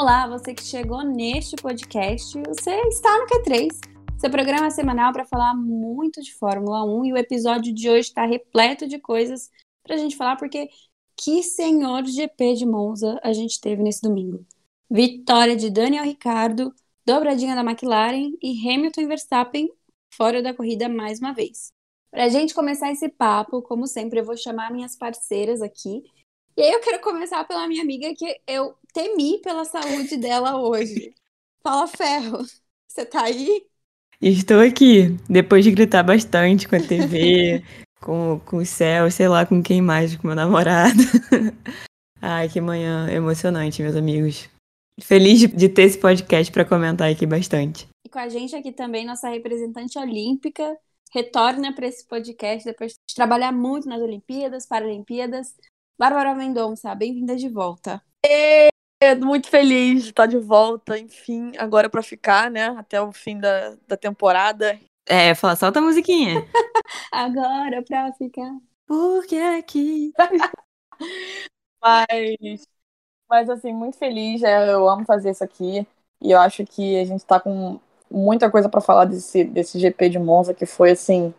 Olá, você que chegou neste podcast, você está no Q3, seu programa semanal para falar muito de Fórmula 1 e o episódio de hoje está repleto de coisas para a gente falar, porque que senhor GP de Monza a gente teve nesse domingo. Vitória de Daniel Ricardo, dobradinha da McLaren e Hamilton e Verstappen fora da corrida mais uma vez. Para a gente começar esse papo, como sempre, eu vou chamar minhas parceiras aqui. E aí eu quero começar pela minha amiga que eu temi pela saúde dela hoje. Fala, Ferro, você tá aí? Estou aqui, depois de gritar bastante com a TV, com, com o céu, sei lá com quem mais, com meu namorado. Ai, que manhã emocionante, meus amigos. Feliz de ter esse podcast para comentar aqui bastante. E com a gente aqui também, nossa representante olímpica, retorna para esse podcast depois de trabalhar muito nas Olimpíadas, Paralimpíadas. Bárbara Mendonça, bem-vinda de volta. E... Muito feliz de estar de volta, enfim, agora para ficar, né? Até o fim da, da temporada. É, fala, solta a musiquinha. agora pra ficar. Porque aqui. mas, mas, assim, muito feliz. É, eu amo fazer isso aqui. E eu acho que a gente tá com muita coisa para falar desse, desse GP de Monza, que foi, assim,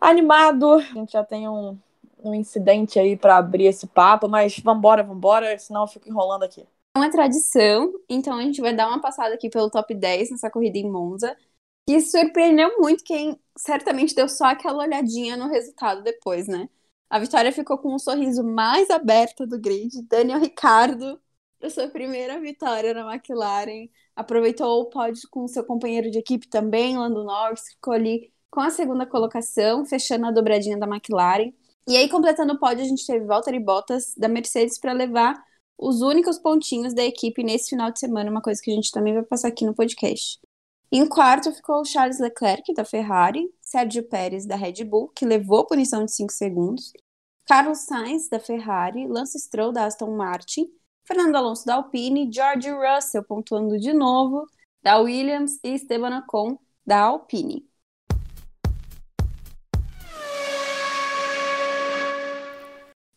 animado. A gente já tem um, um incidente aí para abrir esse papo, mas vambora, vambora, senão eu fico enrolando aqui. É tradição, então a gente vai dar uma passada aqui pelo top 10 nessa corrida em Monza, que surpreendeu muito quem certamente deu só aquela olhadinha no resultado depois, né? A Vitória ficou com um sorriso mais aberto do grid. Daniel Ricardo, para sua primeira vitória na McLaren, aproveitou o pódio com seu companheiro de equipe também, Lando Norris, ficou ali com a segunda colocação, fechando a dobradinha da McLaren. E aí, completando o pódio, a gente teve Valtteri Bottas da Mercedes para levar os únicos pontinhos da equipe nesse final de semana, uma coisa que a gente também vai passar aqui no podcast. Em quarto ficou Charles Leclerc, da Ferrari, Sérgio Pérez, da Red Bull, que levou punição de 5 segundos, Carlos Sainz, da Ferrari, Lance Stroll, da Aston Martin, Fernando Alonso, da Alpine, George Russell, pontuando de novo, da Williams, e Esteban Ocon, da Alpine.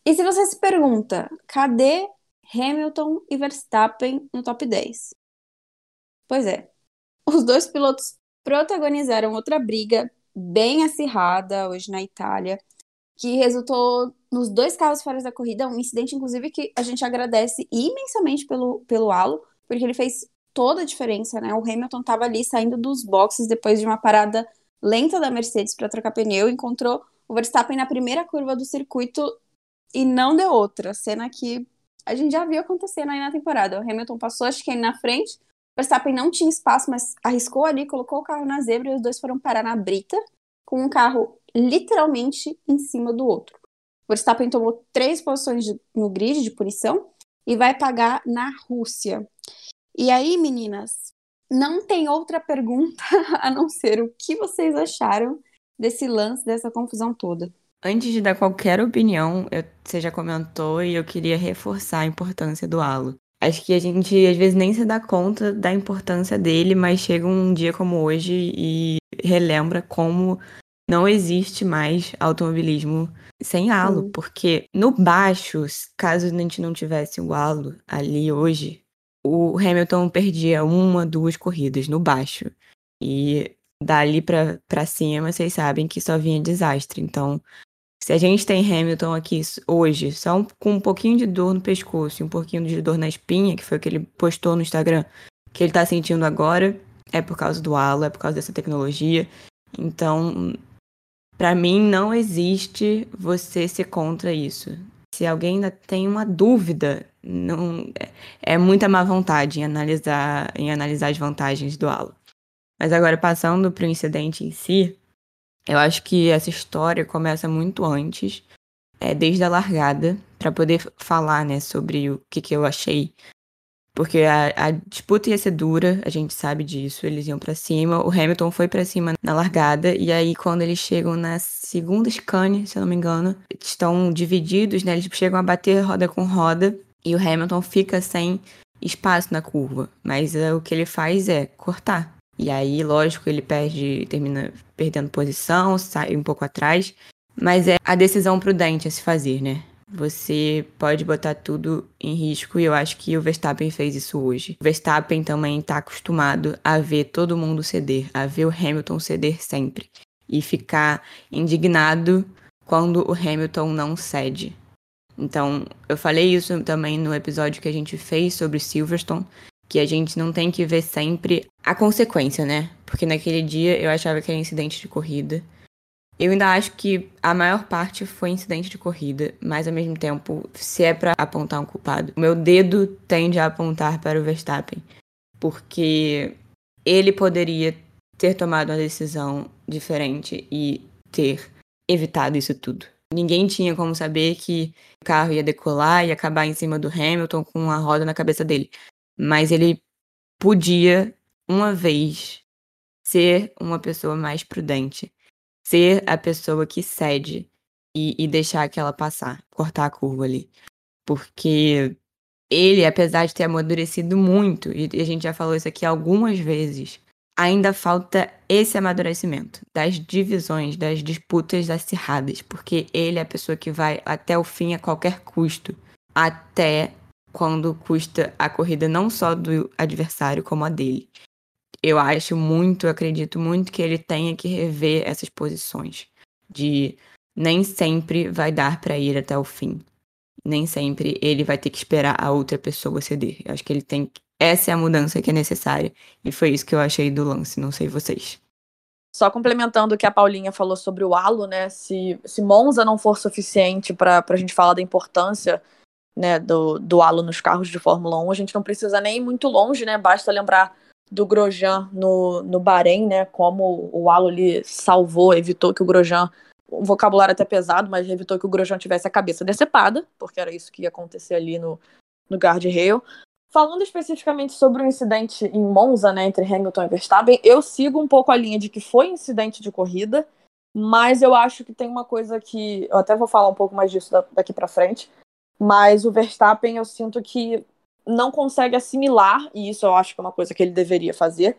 E se você se pergunta, cadê Hamilton e Verstappen no top 10? Pois é, os dois pilotos protagonizaram outra briga bem acirrada hoje na Itália, que resultou nos dois carros fora da corrida, um incidente, inclusive, que a gente agradece imensamente pelo, pelo Alo, porque ele fez toda a diferença, né? O Hamilton estava ali saindo dos boxes depois de uma parada lenta da Mercedes para trocar pneu, encontrou o Verstappen na primeira curva do circuito e não deu outra. Cena que a gente já viu acontecendo aí na temporada. O Hamilton passou, acho que aí na frente. O Verstappen não tinha espaço, mas arriscou ali, colocou o carro na zebra e os dois foram parar na brita, com um carro literalmente em cima do outro. O Verstappen tomou três posições de, no grid de punição e vai pagar na Rússia. E aí, meninas, não tem outra pergunta a não ser o que vocês acharam desse lance, dessa confusão toda. Antes de dar qualquer opinião, eu, você já comentou e eu queria reforçar a importância do halo. Acho que a gente às vezes nem se dá conta da importância dele, mas chega um dia como hoje e relembra como não existe mais automobilismo sem halo, porque no baixo, caso a gente não tivesse o halo ali hoje, o Hamilton perdia uma, duas corridas no baixo. E dali para cima, vocês sabem que só vinha desastre. Então, se a gente tem Hamilton aqui hoje, só um, com um pouquinho de dor no pescoço e um pouquinho de dor na espinha, que foi o que ele postou no Instagram, que ele tá sentindo agora, é por causa do halo, é por causa dessa tecnologia. Então, para mim, não existe você ser contra isso. Se alguém ainda tem uma dúvida, não é, é muita má vontade em analisar, em analisar as vantagens do halo. Mas agora, passando para o incidente em si, eu acho que essa história começa muito antes, é, desde a largada, para poder falar, né, sobre o que, que eu achei. Porque a, a, disputa ia ser dura, a gente sabe disso, eles iam para cima. O Hamilton foi para cima na largada, e aí quando eles chegam na segunda scan, se eu não me engano, estão divididos, né? Eles chegam a bater roda com roda, e o Hamilton fica sem espaço na curva. Mas uh, o que ele faz é cortar. E aí, lógico, ele perde, termina perdendo posição, sai um pouco atrás. Mas é a decisão prudente a se fazer, né? Você pode botar tudo em risco e eu acho que o Verstappen fez isso hoje. O Verstappen também está acostumado a ver todo mundo ceder, a ver o Hamilton ceder sempre e ficar indignado quando o Hamilton não cede. Então, eu falei isso também no episódio que a gente fez sobre Silverstone, que a gente não tem que ver sempre a consequência, né? Porque naquele dia eu achava que era incidente de corrida. Eu ainda acho que a maior parte foi incidente de corrida, mas ao mesmo tempo, se é para apontar um culpado, o meu dedo tende a apontar para o Verstappen, porque ele poderia ter tomado uma decisão diferente e ter evitado isso tudo. Ninguém tinha como saber que o carro ia decolar e acabar em cima do Hamilton com a roda na cabeça dele. Mas ele podia, uma vez, ser uma pessoa mais prudente ser a pessoa que cede e, e deixar aquela passar, cortar a curva ali. Porque ele, apesar de ter amadurecido muito, e a gente já falou isso aqui algumas vezes, ainda falta esse amadurecimento das divisões, das disputas acirradas, porque ele é a pessoa que vai até o fim a qualquer custo, até quando custa a corrida não só do adversário, como a dele eu acho muito, acredito muito que ele tenha que rever essas posições. De nem sempre vai dar para ir até o fim. Nem sempre ele vai ter que esperar a outra pessoa ceder. Eu acho que ele tem. Essa é a mudança que é necessária. E foi isso que eu achei do lance, não sei vocês. Só complementando o que a Paulinha falou sobre o halo, né? Se, se Monza não for suficiente para a gente falar da importância né, do, do halo nos carros de Fórmula 1, a gente não precisa nem ir muito longe, né? Basta lembrar do Grosjean no, no Bahrein, né? Como o Alo ali salvou, evitou que o Grosjean, um vocabulário até pesado, mas evitou que o Grosjean tivesse a cabeça decepada, porque era isso que ia acontecer ali no, no guardrail. Falando especificamente sobre o incidente em Monza, né, entre Hamilton e Verstappen, eu sigo um pouco a linha de que foi incidente de corrida, mas eu acho que tem uma coisa que eu até vou falar um pouco mais disso daqui para frente, mas o Verstappen eu sinto que não consegue assimilar, e isso eu acho que é uma coisa que ele deveria fazer,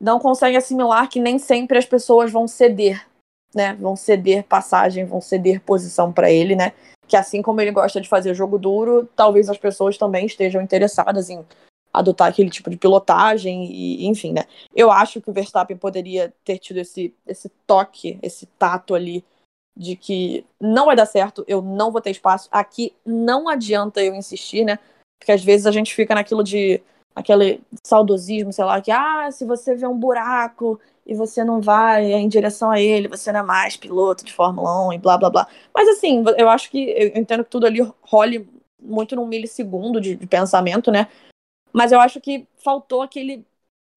não consegue assimilar que nem sempre as pessoas vão ceder, né? Vão ceder passagem, vão ceder posição para ele, né? Que assim como ele gosta de fazer jogo duro, talvez as pessoas também estejam interessadas em adotar aquele tipo de pilotagem e enfim, né? Eu acho que o Verstappen poderia ter tido esse esse toque, esse tato ali de que não vai dar certo, eu não vou ter espaço. Aqui não adianta eu insistir, né? Porque às vezes a gente fica naquilo de aquele saudosismo, sei lá, que ah, se você vê um buraco e você não vai em direção a ele, você não é mais piloto de Fórmula 1 e blá blá blá. Mas assim, eu acho que eu entendo que tudo ali role muito num milissegundo de, de pensamento, né? Mas eu acho que faltou aquele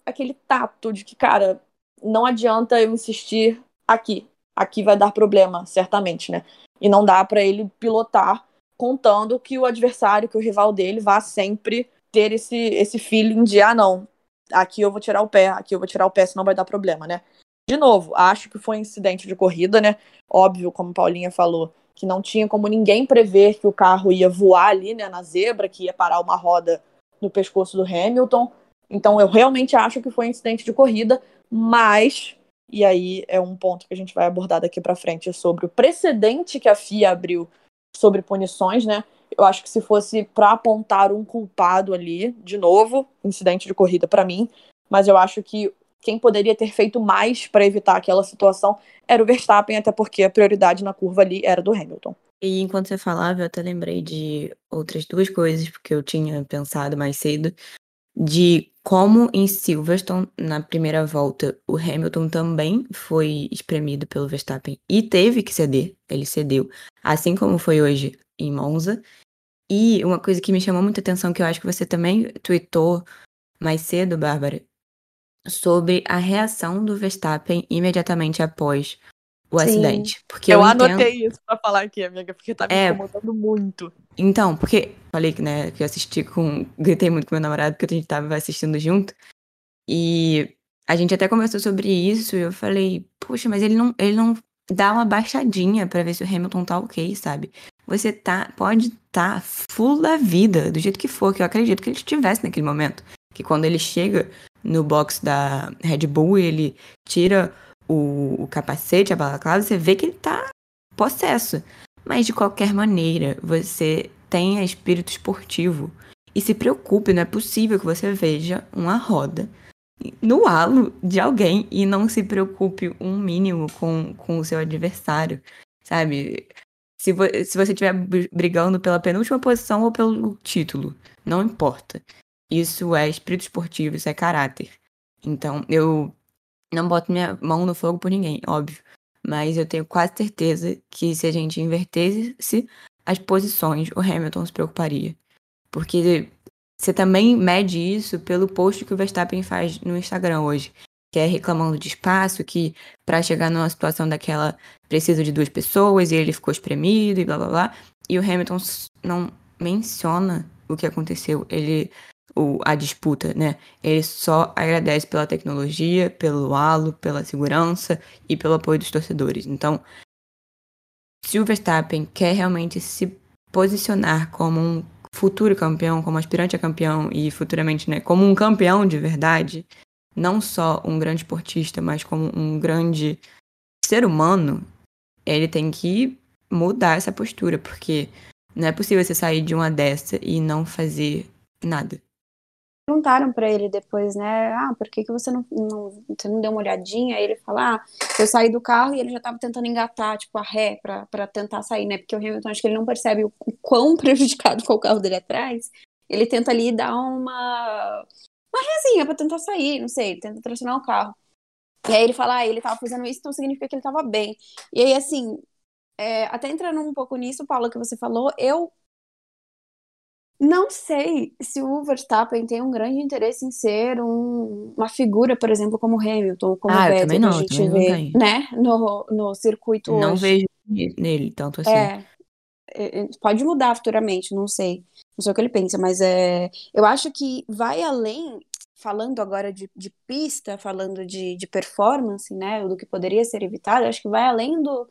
aquele tato de que, cara, não adianta eu insistir aqui. Aqui vai dar problema, certamente, né? E não dá para ele pilotar contando que o adversário, que o rival dele, vá sempre ter esse, esse feeling de, ah, não, aqui eu vou tirar o pé, aqui eu vou tirar o pé, senão vai dar problema, né? De novo, acho que foi um incidente de corrida, né? Óbvio, como Paulinha falou, que não tinha como ninguém prever que o carro ia voar ali, né, na zebra, que ia parar uma roda no pescoço do Hamilton. Então, eu realmente acho que foi um incidente de corrida, mas e aí é um ponto que a gente vai abordar daqui para frente sobre o precedente que a FIA abriu sobre punições, né? Eu acho que se fosse para apontar um culpado ali, de novo, incidente de corrida para mim, mas eu acho que quem poderia ter feito mais para evitar aquela situação era o Verstappen, até porque a prioridade na curva ali era do Hamilton. E enquanto você falava, eu até lembrei de outras duas coisas, porque eu tinha pensado mais cedo, de como em Silverstone, na primeira volta, o Hamilton também foi espremido pelo Verstappen e teve que ceder, ele cedeu, assim como foi hoje em Monza. E uma coisa que me chamou muita atenção, que eu acho que você também tweetou mais cedo, Bárbara, sobre a reação do Verstappen imediatamente após o Sim. acidente. Porque eu, eu anotei entendo... isso pra falar aqui, amiga, porque tá me é... incomodando muito. Então, porque falei que, né, que eu assisti com. Gritei muito com meu namorado, porque a gente tava assistindo junto. E a gente até conversou sobre isso, e eu falei, poxa, mas ele não, ele não dá uma baixadinha para ver se o Hamilton tá ok, sabe? Você tá, pode estar tá full da vida, do jeito que for, que eu acredito que ele estivesse naquele momento. Que quando ele chega no box da Red Bull, ele tira o, o capacete, a balaclava, você vê que ele tá possesso. Mas de qualquer maneira, você tenha espírito esportivo e se preocupe, não é possível que você veja uma roda no halo de alguém e não se preocupe um mínimo com, com o seu adversário, sabe? Se, vo se você estiver brigando pela penúltima posição ou pelo título, não importa. Isso é espírito esportivo, isso é caráter. Então, eu não boto minha mão no fogo por ninguém, óbvio. Mas eu tenho quase certeza que se a gente invertesse as posições, o Hamilton se preocuparia. Porque você também mede isso pelo post que o Verstappen faz no Instagram hoje, que é reclamando de espaço, que para chegar numa situação daquela precisa de duas pessoas e ele ficou espremido e blá blá blá. E o Hamilton não menciona o que aconteceu. Ele o, a disputa, né? Ele só agradece pela tecnologia, pelo halo, pela segurança e pelo apoio dos torcedores. Então, se o Verstappen quer realmente se posicionar como um futuro campeão, como aspirante a campeão e futuramente, né, como um campeão de verdade, não só um grande esportista, mas como um grande ser humano, ele tem que mudar essa postura, porque não é possível você sair de uma dessa e não fazer nada perguntaram para ele depois, né? Ah, por que, que você não, não, você não deu uma olhadinha? Aí ele fala, ah, eu saí do carro e ele já tava tentando engatar, tipo, a ré para tentar sair, né? Porque o Hamilton, acho que ele não percebe o, quão prejudicado foi o carro dele atrás. Ele tenta ali dar uma, uma resinha para tentar sair, não sei, tenta tracionar o carro. E aí ele fala, ah, ele tava fazendo isso, então significa que ele tava bem. E aí, assim, é, até entrando um pouco nisso, Paula, que você falou, eu não sei se o Verstappen tem um grande interesse em ser um, uma figura, por exemplo, como Hamilton, como ah, Vettel, não, que a gente vê, né, no, no circuito não hoje. vejo nele tanto assim. É, é, é, pode mudar futuramente, não sei. Não sei o que ele pensa, mas é, eu acho que vai além, falando agora de, de pista, falando de, de performance, né, do que poderia ser evitado, acho que vai além do,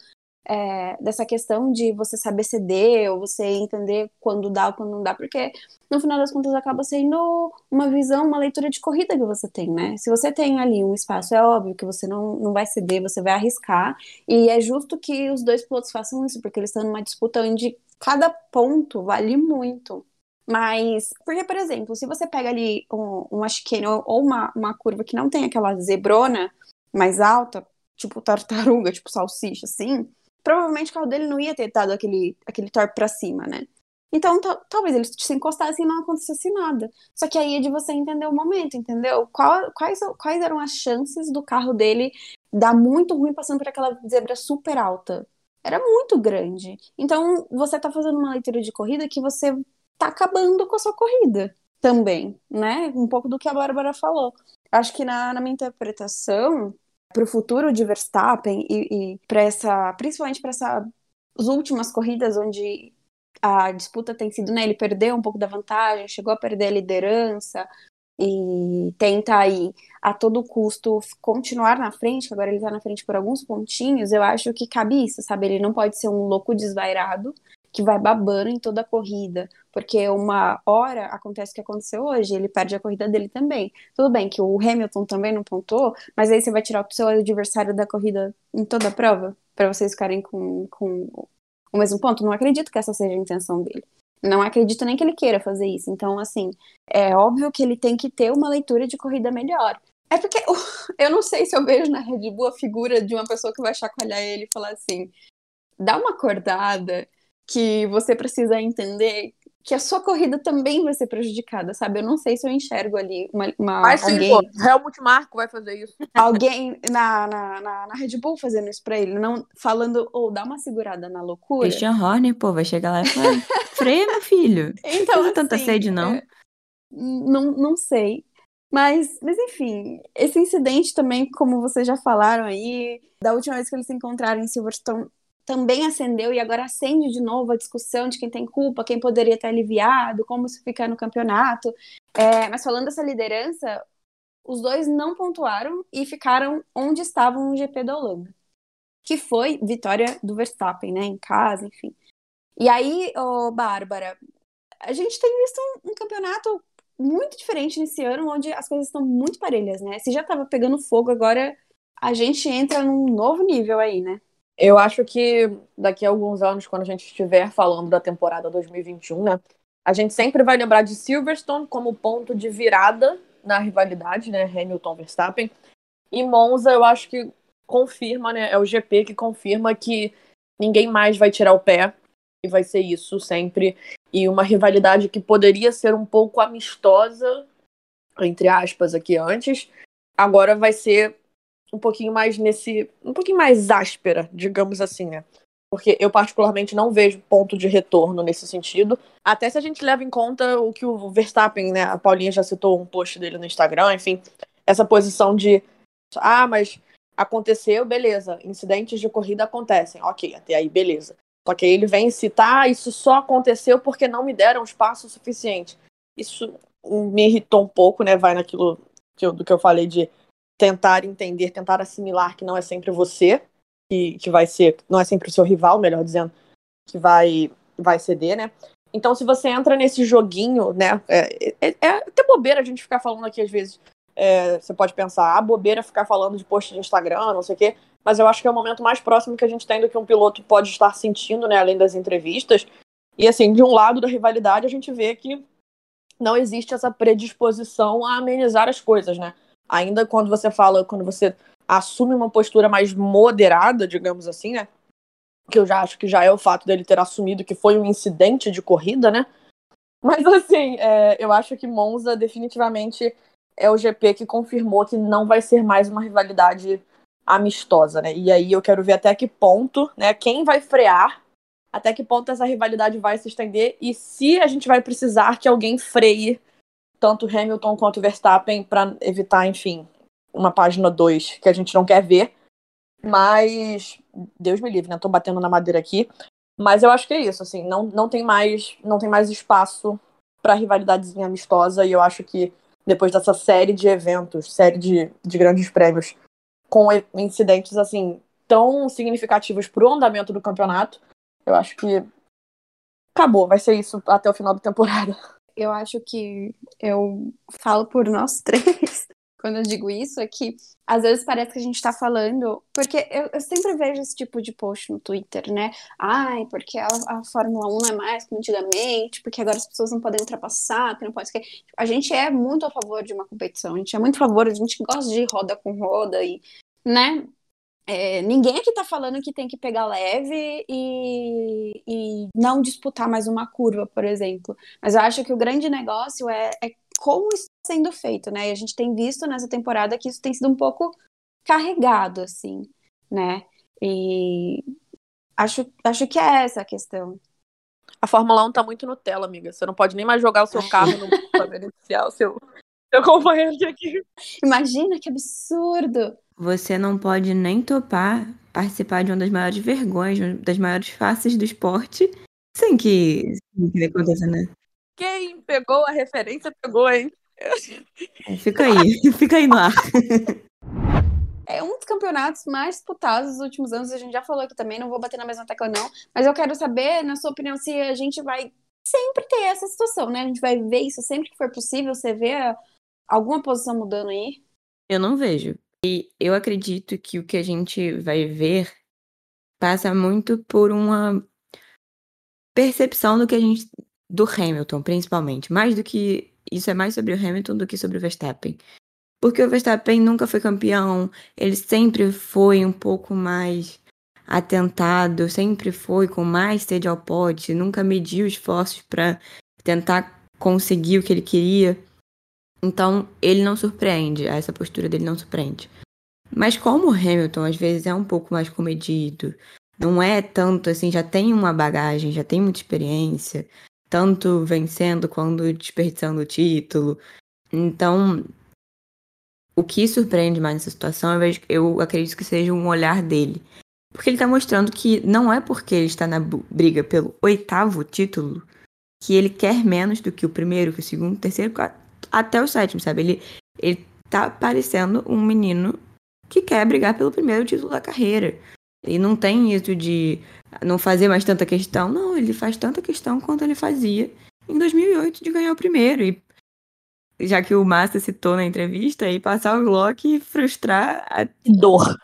é, dessa questão de você saber ceder, ou você entender quando dá ou quando não dá, porque no final das contas acaba sendo uma visão, uma leitura de corrida que você tem, né? Se você tem ali um espaço, é óbvio que você não, não vai ceder, você vai arriscar, e é justo que os dois pilotos façam isso, porque eles estão numa disputa onde cada ponto vale muito. Mas, porque, por exemplo, se você pega ali um, uma chicane ou uma, uma curva que não tem aquela zebrona mais alta, tipo tartaruga, tipo salsicha, assim, provavelmente o carro dele não ia ter dado aquele, aquele torque para cima, né? Então, talvez eles se encostassem e não acontecesse nada. Só que aí é de você entender o momento, entendeu? Qual, quais, quais eram as chances do carro dele dar muito ruim passando por aquela zebra super alta? Era muito grande. Então, você tá fazendo uma leitura de corrida que você tá acabando com a sua corrida também, né? Um pouco do que a Bárbara falou. Acho que na, na minha interpretação, para o futuro de Verstappen e, e para essa, principalmente para essas últimas corridas onde a disputa tem sido, né, ele perdeu um pouco da vantagem, chegou a perder a liderança e tenta aí a todo custo continuar na frente, agora ele está na frente por alguns pontinhos, eu acho que cabe isso, sabe? Ele não pode ser um louco desvairado que vai babando em toda a corrida, porque uma hora acontece o que aconteceu hoje, ele perde a corrida dele também. Tudo bem que o Hamilton também não pontou, mas aí você vai tirar o seu adversário da corrida em toda a prova, para vocês ficarem com, com o mesmo ponto? Não acredito que essa seja a intenção dele. Não acredito nem que ele queira fazer isso. Então, assim, é óbvio que ele tem que ter uma leitura de corrida melhor. É porque eu não sei se eu vejo na Red Bull a figura de uma pessoa que vai chacoalhar ele e falar assim: dá uma acordada, que você precisa entender que a sua corrida também vai ser prejudicada, sabe? Eu não sei se eu enxergo ali uma, uma Mas sim, alguém, pô, Helmut Marko vai fazer isso. Alguém na, na, na, na, Red Bull fazendo isso pra ele, não falando, ou oh, dá uma segurada na loucura. Christian Horner, pô, vai chegar lá e falar, freia, meu filho. Então, não assim, tanta sede, não. É, não. Não sei. Mas, mas enfim, esse incidente também, como vocês já falaram aí, da última vez que eles se encontraram em Silverstone, também acendeu e agora acende de novo a discussão de quem tem culpa, quem poderia ter aliviado, como se ficar no campeonato. É, mas falando dessa liderança, os dois não pontuaram e ficaram onde estavam no GP da Holanda, que foi vitória do Verstappen, né, em casa, enfim. E aí, oh, Bárbara, a gente tem visto um, um campeonato muito diferente nesse ano, onde as coisas estão muito parelhas, né? Se já estava pegando fogo, agora a gente entra num novo nível aí, né? Eu acho que daqui a alguns anos, quando a gente estiver falando da temporada 2021, né, a gente sempre vai lembrar de Silverstone como ponto de virada na rivalidade, né, Hamilton Verstappen. E Monza, eu acho que confirma, né, é o GP que confirma que ninguém mais vai tirar o pé e vai ser isso sempre. E uma rivalidade que poderia ser um pouco amistosa, entre aspas, aqui antes, agora vai ser um pouquinho mais nesse. um pouquinho mais áspera, digamos assim, né? Porque eu, particularmente, não vejo ponto de retorno nesse sentido. Até se a gente leva em conta o que o Verstappen, né? A Paulinha já citou um post dele no Instagram, enfim. Essa posição de. Ah, mas aconteceu, beleza. Incidentes de corrida acontecem. Ok, até aí, beleza. Só que ele vem citar, ah, isso só aconteceu porque não me deram espaço suficiente. Isso me irritou um pouco, né? Vai naquilo que eu, do que eu falei de tentar entender, tentar assimilar que não é sempre você que, que vai ser, não é sempre o seu rival, melhor dizendo, que vai, vai ceder, né? Então, se você entra nesse joguinho, né? É, é, é até bobeira a gente ficar falando aqui às vezes. É, você pode pensar, ah, bobeira ficar falando de post de Instagram, não sei o quê. Mas eu acho que é o momento mais próximo que a gente tem do que um piloto pode estar sentindo, né? Além das entrevistas. E assim, de um lado da rivalidade, a gente vê que não existe essa predisposição a amenizar as coisas, né? Ainda quando você fala, quando você assume uma postura mais moderada, digamos assim, né? Que eu já acho que já é o fato dele ter assumido que foi um incidente de corrida, né? Mas assim, é, eu acho que Monza definitivamente é o GP que confirmou que não vai ser mais uma rivalidade amistosa, né? E aí eu quero ver até que ponto, né? Quem vai frear, até que ponto essa rivalidade vai se estender e se a gente vai precisar que alguém freie tanto Hamilton quanto Verstappen para evitar, enfim, uma página 2 que a gente não quer ver. Mas Deus me livre, né? Tô batendo na madeira aqui. Mas eu acho que é isso, assim, não, não tem mais não tem mais espaço para rivalidadezinha amistosa e eu acho que depois dessa série de eventos, série de, de grandes prêmios com incidentes assim tão significativos para o andamento do campeonato, eu acho que acabou, vai ser isso até o final da temporada. Eu acho que eu falo por nós três quando eu digo isso é que às vezes parece que a gente tá falando. Porque eu, eu sempre vejo esse tipo de post no Twitter, né? Ai, porque a, a, Fórmula 1 não é mais como antigamente, porque agora as pessoas não podem ultrapassar, que não pode. A gente é muito a favor de uma competição, a gente é muito a favor, a gente gosta de roda com roda e, né? É, ninguém aqui tá falando que tem que pegar leve e, e não disputar mais uma curva, por exemplo. Mas eu acho que o grande negócio é, é como isso está sendo feito, né? E a gente tem visto nessa temporada que isso tem sido um pouco carregado, assim, né? E acho, acho que é essa a questão. A Fórmula 1 tá muito Nutella, amiga. Você não pode nem mais jogar o seu carro no para beneficiar o seu, seu companheiro aqui. Imagina que absurdo! Você não pode nem topar participar de uma das maiores vergonhas, uma das maiores faces do esporte, sem que, sem que aconteça, né? Quem pegou a referência pegou, hein? É, fica aí, fica aí no ar. É um dos campeonatos mais disputados dos últimos anos, a gente já falou aqui também, não vou bater na mesma tecla não, mas eu quero saber, na sua opinião, se a gente vai sempre ter essa situação, né? A gente vai ver isso sempre que for possível, você vê alguma posição mudando aí? Eu não vejo. E eu acredito que o que a gente vai ver passa muito por uma percepção do que a gente do Hamilton, principalmente. Mais do que. Isso é mais sobre o Hamilton do que sobre o Verstappen. Porque o Verstappen nunca foi campeão, ele sempre foi um pouco mais atentado, sempre foi com mais sede ao pote, nunca mediu esforços para tentar conseguir o que ele queria. Então, ele não surpreende, essa postura dele não surpreende. Mas como o Hamilton às vezes é um pouco mais comedido, não é tanto assim, já tem uma bagagem, já tem muita experiência, tanto vencendo quanto desperdiçando o título. Então, o que surpreende mais nessa situação, eu, vejo, eu acredito que seja um olhar dele. Porque ele está mostrando que não é porque ele está na briga pelo oitavo título que ele quer menos do que o primeiro, que o segundo, terceiro, até o sétimo, sabe? Ele, ele tá parecendo um menino que quer brigar pelo primeiro título da carreira. E não tem isso de não fazer mais tanta questão. Não, ele faz tanta questão quanto ele fazia em 2008 de ganhar o primeiro. E já que o Massa citou na entrevista, e passar o Glock e frustrar a dor.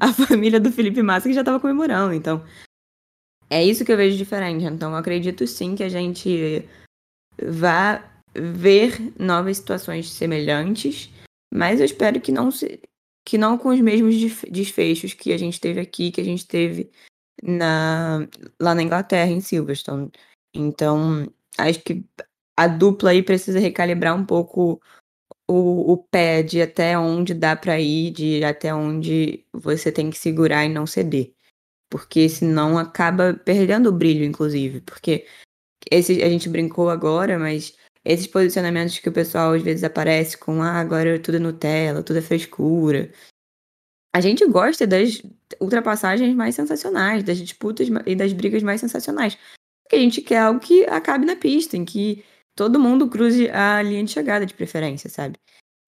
a família do Felipe Massa que já estava comemorando. Então, é isso que eu vejo diferente. Então, eu acredito sim que a gente vá ver novas situações semelhantes, mas eu espero que não se, que não com os mesmos desfechos que a gente teve aqui, que a gente teve na, lá na Inglaterra, em Silverstone. Então, acho que a dupla aí precisa recalibrar um pouco o, o pé de até onde dá para ir, de até onde você tem que segurar e não ceder. Porque senão acaba perdendo o brilho, inclusive. Porque esse, a gente brincou agora, mas esses posicionamentos que o pessoal às vezes aparece com ah, agora tudo é Nutella, tudo é frescura. A gente gosta das ultrapassagens mais sensacionais, das disputas e das brigas mais sensacionais. Porque a gente quer algo que acabe na pista, em que todo mundo cruze a linha de chegada de preferência, sabe?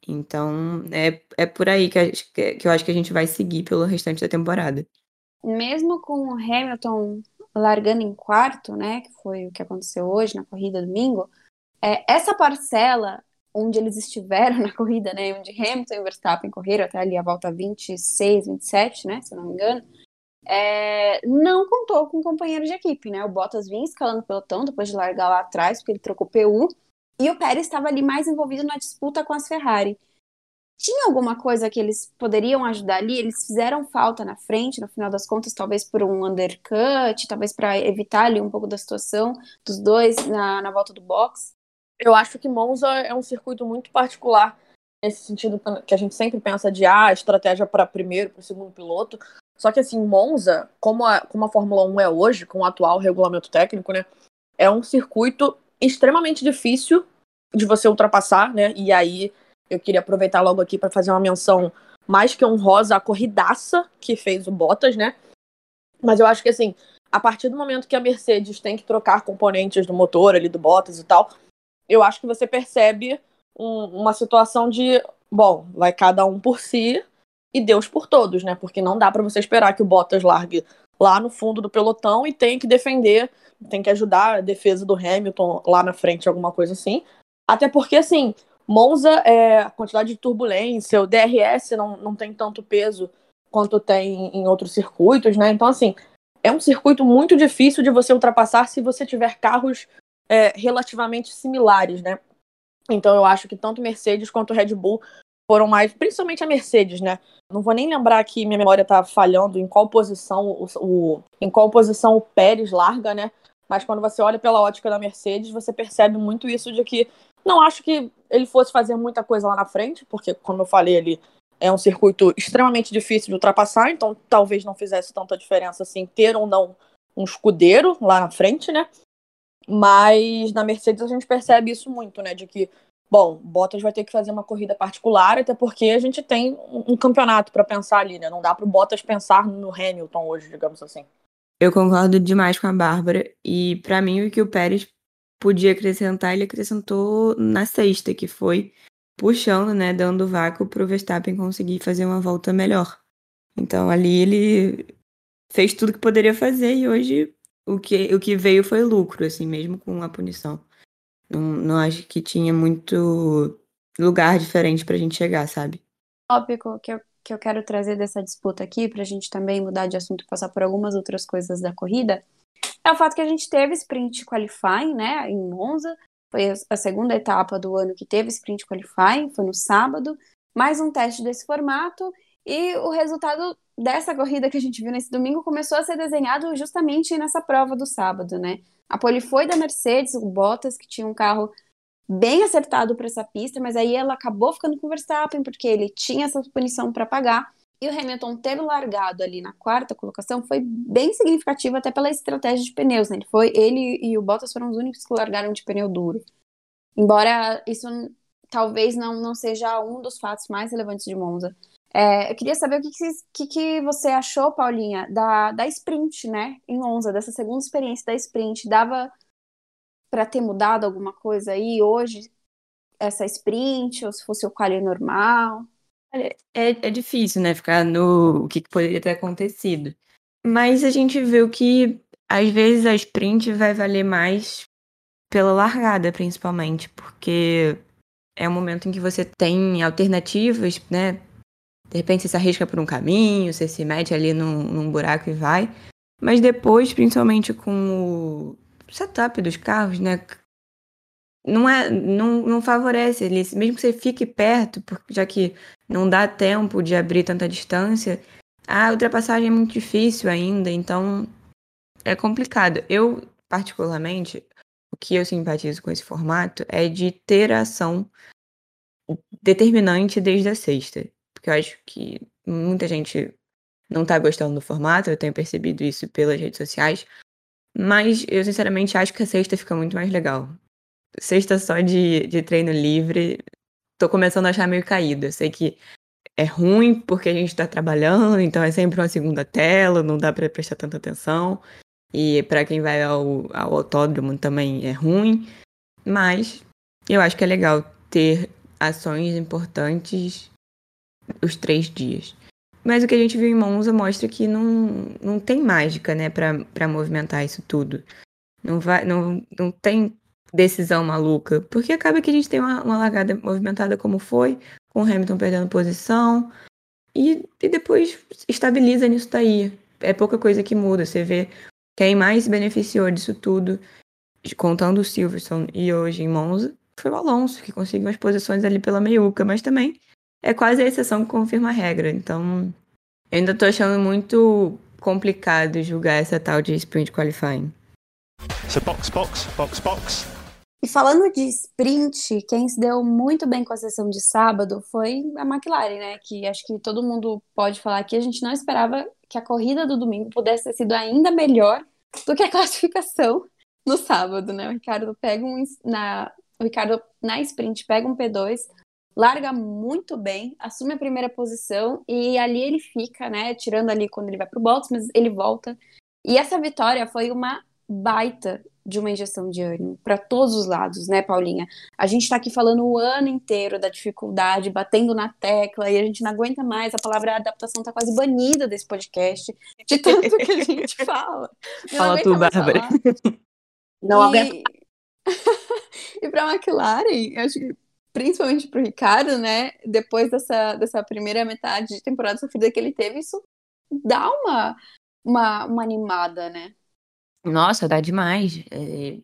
Então, é, é por aí que, a, que eu acho que a gente vai seguir pelo restante da temporada. Mesmo com o Hamilton largando em quarto, né, que foi o que aconteceu hoje na corrida domingo, é, essa parcela onde eles estiveram na corrida, né, onde Hamilton e Verstappen correram até ali a volta 26, 27, né, se eu não me engano, é, não contou com companheiro de equipe, né? O Bottas vinha escalando o pelotão depois de largar lá atrás, porque ele trocou PU, e o Pérez estava ali mais envolvido na disputa com as Ferrari. Tinha alguma coisa que eles poderiam ajudar ali? Eles fizeram falta na frente, no final das contas, talvez por um undercut, talvez para evitar ali um pouco da situação dos dois na, na volta do box. Eu acho que Monza é um circuito muito particular nesse sentido que a gente sempre pensa de ah, estratégia para primeiro, para segundo piloto. Só que assim, Monza, como a, como a Fórmula 1 é hoje, com o atual regulamento técnico, né, é um circuito extremamente difícil de você ultrapassar, né? E aí eu queria aproveitar logo aqui para fazer uma menção mais que honrosa à corridaça que fez o Bottas, né? Mas eu acho que assim, a partir do momento que a Mercedes tem que trocar componentes do motor ali do Bottas e tal, eu acho que você percebe um, uma situação de, bom, vai cada um por si e Deus por todos, né? Porque não dá para você esperar que o Bottas largue lá no fundo do pelotão e tenha que defender, tem que ajudar a defesa do Hamilton lá na frente, alguma coisa assim. Até porque, assim, Monza, é, a quantidade de turbulência, o DRS não, não tem tanto peso quanto tem em outros circuitos, né? Então, assim, é um circuito muito difícil de você ultrapassar se você tiver carros é, relativamente similares, né? Então eu acho que tanto Mercedes quanto Red Bull foram mais, principalmente a Mercedes, né? Não vou nem lembrar que minha memória tá falhando em qual posição o, o, em qual posição o Pérez larga, né? Mas quando você olha pela ótica da Mercedes, você percebe muito isso de que não acho que ele fosse fazer muita coisa lá na frente, porque como eu falei ali, é um circuito extremamente difícil de ultrapassar, então talvez não fizesse tanta diferença assim ter ou não um escudeiro lá na frente, né? Mas na Mercedes a gente percebe isso muito, né? De que Bom, Bottas vai ter que fazer uma corrida particular, até porque a gente tem um, campeonato para pensar ali, né? Não dá para o Bottas pensar no Hamilton hoje, digamos assim. Eu concordo demais com a Bárbara. E para mim, o que o Pérez podia acrescentar, ele acrescentou na sexta, que foi puxando, né? Dando vácuo para o Verstappen conseguir fazer uma volta melhor. Então ali ele fez tudo que poderia fazer e hoje o que, o que veio foi lucro, assim, mesmo com a punição. Não, não acho que tinha muito lugar diferente pra gente chegar, sabe? Tópico que eu, que eu quero trazer dessa disputa aqui, pra gente também mudar de assunto e passar por algumas outras coisas da corrida, é o fato que a gente teve sprint qualifying, né, em Monza. Foi a segunda etapa do ano que teve sprint qualifying, foi no sábado. Mais um teste desse formato. E o resultado dessa corrida que a gente viu nesse domingo começou a ser desenhado justamente nessa prova do sábado, né? A pole foi da Mercedes, o Bottas, que tinha um carro bem acertado para essa pista, mas aí ela acabou ficando com o Verstappen, porque ele tinha essa punição para pagar. E o Hamilton ter largado ali na quarta colocação foi bem significativo até pela estratégia de pneus, né? Ele foi ele e o Bottas foram os únicos que largaram de pneu duro. Embora isso talvez não, não seja um dos fatos mais relevantes de Monza. É, eu queria saber o que, que, que, você achou, Paulinha, da, da sprint, né, em Monza, dessa segunda experiência da sprint. Dava para ter mudado alguma coisa aí hoje, essa sprint, ou se fosse o quali normal? É, é difícil, né, ficar no o que poderia ter acontecido. Mas a gente viu que, às vezes, a sprint vai valer mais pela largada, principalmente, porque é um momento em que você tem alternativas, né, De repente você se arrisca por um caminho, você se mete ali num, num buraco e vai. Mas depois, principalmente com o setup dos carros, né? Não, é, não, não favorece ele, mesmo que você fique perto, já que não dá tempo de abrir tanta distância, a ultrapassagem é muito difícil ainda, então é complicado. Eu, particularmente, o que eu simpatizo com esse formato é de ter ação determinante desde a sexta. Porque eu acho que muita gente não tá gostando do formato, eu tenho percebido isso pelas redes sociais. Mas eu sinceramente acho que a sexta fica muito mais legal. Sexta só de, de treino livre, tô começando a achar meio caído. Eu sei que é ruim porque a gente tá trabalhando, então é sempre uma segunda tela, não dá para prestar tanta atenção. E para quem vai ao, ao autódromo também é ruim. Mas eu acho que é legal ter ações importantes os três dias. Mas o que a gente viu em Monza mostra que não, não tem mágica, né, para movimentar isso tudo. Não, vai, não, não tem decisão maluca, porque acaba que a gente tem uma, uma largada movimentada como foi, com o Hamilton perdendo posição, e, e depois estabiliza nisso daí. É pouca coisa que muda. Você vê quem mais se beneficiou disso tudo, contando o Silverstone e hoje em Monza, foi o Alonso, que conseguiu as posições ali pela meiuca, mas também é quase a exceção que confirma a regra. Então, eu ainda tô achando muito complicado julgar essa tal de sprint qualifying. So box, box, box, box. E falando de sprint, quem se deu muito bem com a sessão de sábado foi a McLaren, né? Que acho que todo mundo pode falar que a gente não esperava que a corrida do domingo pudesse ter sido ainda melhor do que a classificação no sábado, né? O Ricardo pega um na o Ricardo na sprint pega um P2, larga muito bem, assume a primeira posição e ali ele fica, né, tirando ali quando ele vai pro Bottas, mas ele volta. E essa vitória foi uma baita de uma injeção de ânimo para todos os lados, né, Paulinha? A gente está aqui falando o ano inteiro da dificuldade, batendo na tecla, e a gente não aguenta mais. A palavra adaptação está quase banida desse podcast, de tanto que a gente fala. Não fala tu, Bárbara. Não aguento. e para McLaren, eu acho que principalmente para o Ricardo, né? Depois dessa, dessa primeira metade de temporada sofrida que ele teve, isso dá uma, uma, uma animada, né? Nossa, dá demais. É,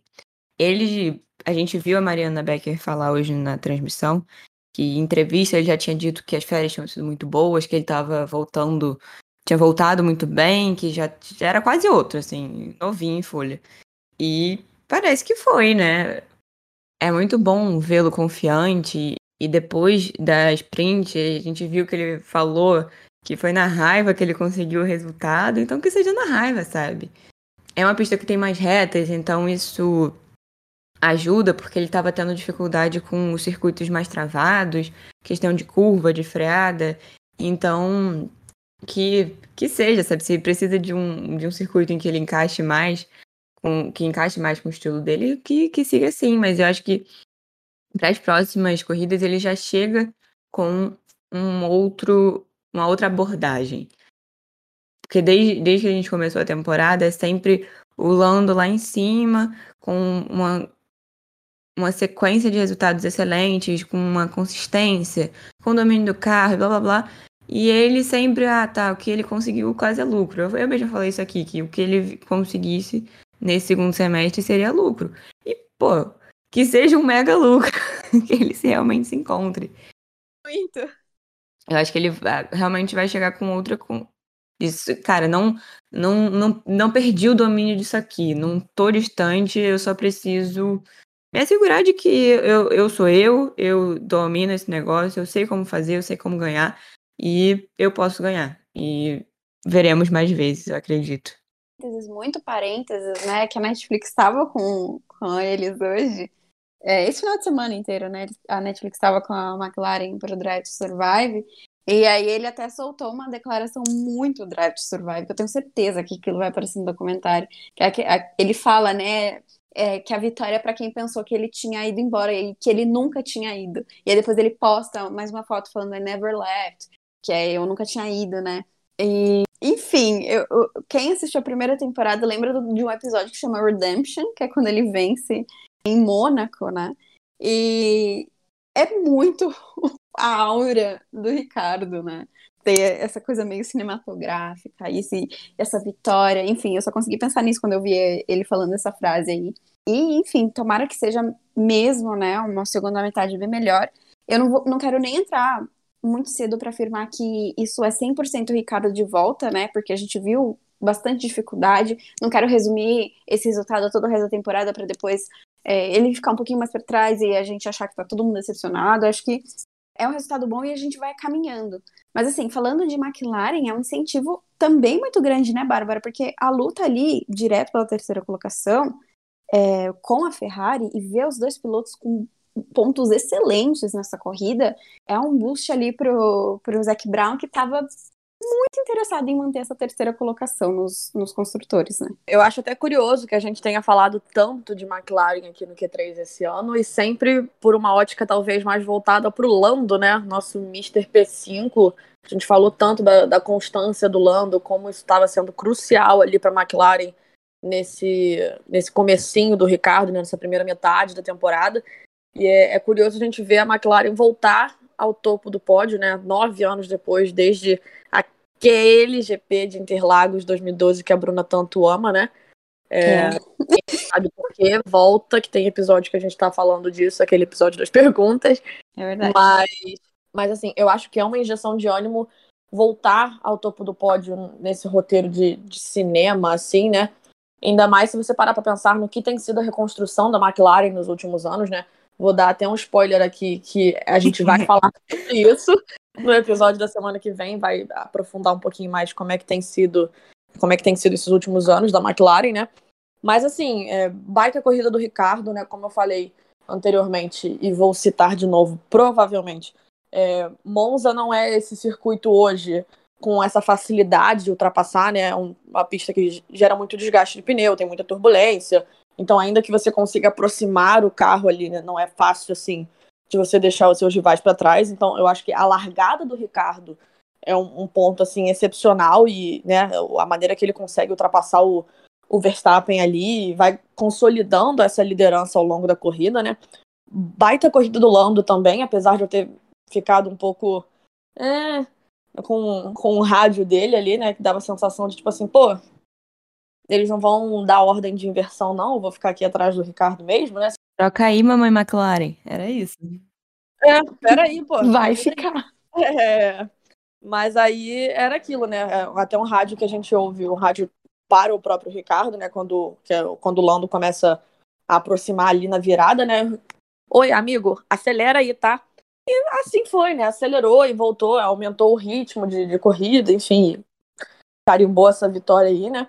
ele, a gente viu a Mariana Becker falar hoje na transmissão que em entrevista ele já tinha dito que as férias tinham sido muito boas, que ele estava voltando, tinha voltado muito bem, que já, já era quase outro, assim, novinho em folha. E parece que foi, né? É muito bom vê-lo confiante. E depois da sprint, a gente viu que ele falou que foi na raiva que ele conseguiu o resultado, então que seja na raiva, sabe? é uma pista que tem mais retas, então isso ajuda, porque ele estava tendo dificuldade com os circuitos mais travados, questão de curva, de freada. Então, que, que seja, sabe? Se precisa de um, de um circuito em que ele encaixe mais, com, que encaixe mais com o estilo dele, que, que siga assim. Mas eu acho que para as próximas corridas ele já chega com um outro, uma outra abordagem. Porque desde, desde que a gente começou a temporada, é sempre o Lando lá em cima, com uma, uma sequência de resultados excelentes, com uma consistência, com o domínio do carro, blá blá blá. E ele sempre, ah, tá, o que ele conseguiu quase é lucro. Eu, eu mesmo falei isso aqui, que o que ele conseguisse nesse segundo semestre seria lucro. E, pô, que seja um mega lucro, que ele realmente se encontre. Muito. Eu acho que ele realmente vai chegar com outra, isso, cara, não, não, não, não perdi o domínio disso aqui. Não tô distante, eu só preciso me assegurar de que eu, eu sou eu, eu domino esse negócio, eu sei como fazer, eu sei como ganhar e eu posso ganhar. E veremos mais vezes, eu acredito. Muito parênteses, né? Que a Netflix estava com, com eles hoje. É, esse final de semana inteiro, né? A Netflix estava com a McLaren para Drive to Survive. E aí ele até soltou uma declaração muito Drive to Survive, que eu tenho certeza que aquilo vai aparecer no documentário. Que é ele fala, né, é, que a vitória é para quem pensou que ele tinha ido embora e que ele nunca tinha ido. E aí depois ele posta mais uma foto falando I never left, que é eu nunca tinha ido, né? E, enfim, eu, quem assistiu a primeira temporada lembra do, de um episódio que chama Redemption, que é quando ele vence em Mônaco, né? E é muito a aura do Ricardo, né? ter essa coisa meio cinematográfica, esse, essa vitória, enfim, eu só consegui pensar nisso quando eu vi ele falando essa frase aí. E, enfim, tomara que seja mesmo, né, uma segunda metade bem melhor. Eu não, vou, não quero nem entrar muito cedo para afirmar que isso é 100% Ricardo de volta, né, porque a gente viu bastante dificuldade. Não quero resumir esse resultado todo o resto da temporada para depois é, ele ficar um pouquinho mais para trás e a gente achar que tá todo mundo decepcionado. Acho que é um resultado bom e a gente vai caminhando. Mas assim, falando de McLaren, é um incentivo também muito grande, né, Bárbara? Porque a luta ali, direto pela terceira colocação, é, com a Ferrari e ver os dois pilotos com pontos excelentes nessa corrida, é um boost ali pro, pro Zac Brown, que estava muito interessado em manter essa terceira colocação nos, nos construtores, né? Eu acho até curioso que a gente tenha falado tanto de McLaren aqui no Q3 esse ano e sempre por uma ótica talvez mais voltada para o Lando, né? Nosso Mr. P5. A gente falou tanto da, da constância do Lando, como isso estava sendo crucial ali para McLaren nesse, nesse comecinho do Ricardo, né? nessa primeira metade da temporada. E é, é curioso a gente ver a McLaren voltar ao topo do pódio, né? Nove anos depois, desde aquele GP de Interlagos 2012 que a Bruna tanto ama, né? É, é. sabe por quê? Volta, que tem episódio que a gente tá falando disso, aquele episódio das perguntas. É verdade. Mas, mas assim, eu acho que é uma injeção de ânimo voltar ao topo do pódio nesse roteiro de, de cinema, assim, né? Ainda mais se você parar para pensar no que tem sido a reconstrução da McLaren nos últimos anos, né? Vou dar até um spoiler aqui que a gente vai falar sobre isso no episódio da semana que vem, vai aprofundar um pouquinho mais como é que tem sido, como é que tem sido esses últimos anos da McLaren, né? Mas assim, é, baita corrida do Ricardo, né? Como eu falei anteriormente e vou citar de novo, provavelmente. É, Monza não é esse circuito hoje com essa facilidade de ultrapassar, né? É uma pista que gera muito desgaste de pneu, tem muita turbulência. Então, ainda que você consiga aproximar o carro ali, né, não é fácil assim de você deixar os seus rivais para trás. Então, eu acho que a largada do Ricardo é um, um, ponto assim excepcional e né, a maneira que ele consegue ultrapassar o, o Verstappen ali vai consolidando essa liderança ao longo da corrida, né? Baita corrida do Lando também, apesar de eu ter ficado um pouco é, com, com o rádio dele ali, né? Que dava a sensação de tipo assim, pô, eles não vão dar ordem de inversão, não, eu vou ficar aqui atrás do Ricardo mesmo, né? Troca aí, mamãe McLaren. Era isso. É, peraí, pô. Vai ficar. É, mas aí era aquilo, né? É, até um rádio que a gente ouve, um rádio para o próprio Ricardo, né? Quando, que é, quando o Lando começa a aproximar ali na virada, né? Oi, amigo, acelera aí, tá? E assim foi, né? Acelerou e voltou, aumentou o ritmo de, de corrida, enfim, carimbou essa vitória aí, né?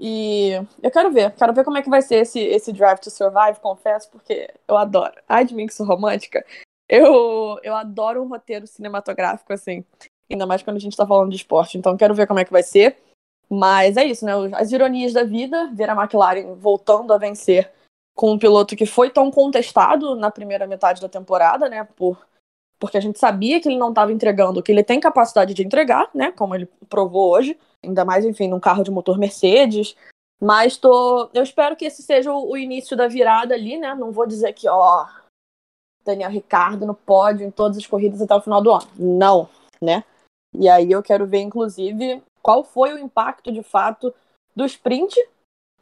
E eu quero ver, quero ver como é que vai ser esse, esse Drive to Survive, confesso, porque eu adoro. Ai de mim que sou romântica. Eu, eu adoro um roteiro cinematográfico, assim. Ainda mais quando a gente tá falando de esporte. Então quero ver como é que vai ser. Mas é isso, né? As ironias da vida, ver a McLaren voltando a vencer com um piloto que foi tão contestado na primeira metade da temporada, né? Por, porque a gente sabia que ele não estava entregando o que ele tem capacidade de entregar, né? Como ele provou hoje. Ainda mais, enfim, num carro de motor Mercedes. Mas tô, eu espero que esse seja o, início da virada ali, né? Não vou dizer que, ó, Daniel Ricardo no pódio em todas as corridas até o final do ano. Não, né? E aí eu quero ver, inclusive, qual foi o impacto de fato do sprint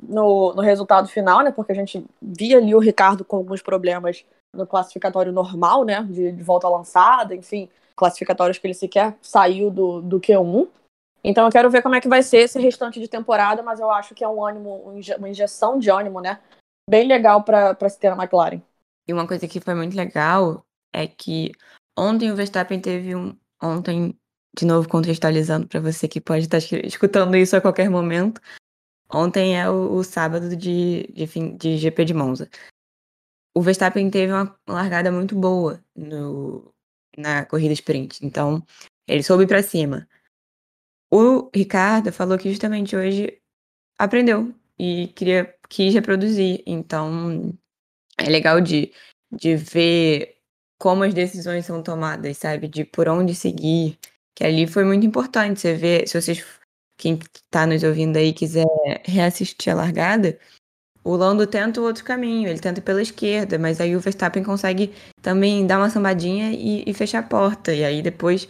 no, no resultado final, né? Porque a gente via ali o Ricardo com alguns problemas no classificatório normal, né? De, de volta lançada, enfim, classificatórios que ele sequer saiu do, do Q1. Então eu quero ver como é que vai ser esse restante de temporada, mas eu acho que é um ânimo, uma injeção de ânimo, né? Bem legal para se ter na McLaren. E uma coisa que foi muito legal é que ontem o Verstappen teve um. Ontem, de novo contextualizando para você que pode estar escutando isso a qualquer momento. Ontem é o, o sábado de, de, fim, de GP de Monza. O Verstappen teve uma largada muito boa no, na corrida sprint. Então, ele soube para cima. O Ricardo falou que justamente hoje aprendeu e queria, quis reproduzir. Então, é legal de, de ver como as decisões são tomadas, sabe? De por onde seguir. Que ali foi muito importante. Você vê, se vocês, quem está nos ouvindo aí, quiser reassistir a largada, o Lando tenta o outro caminho, ele tenta pela esquerda, mas aí o Verstappen consegue também dar uma sambadinha e, e fechar a porta. E aí depois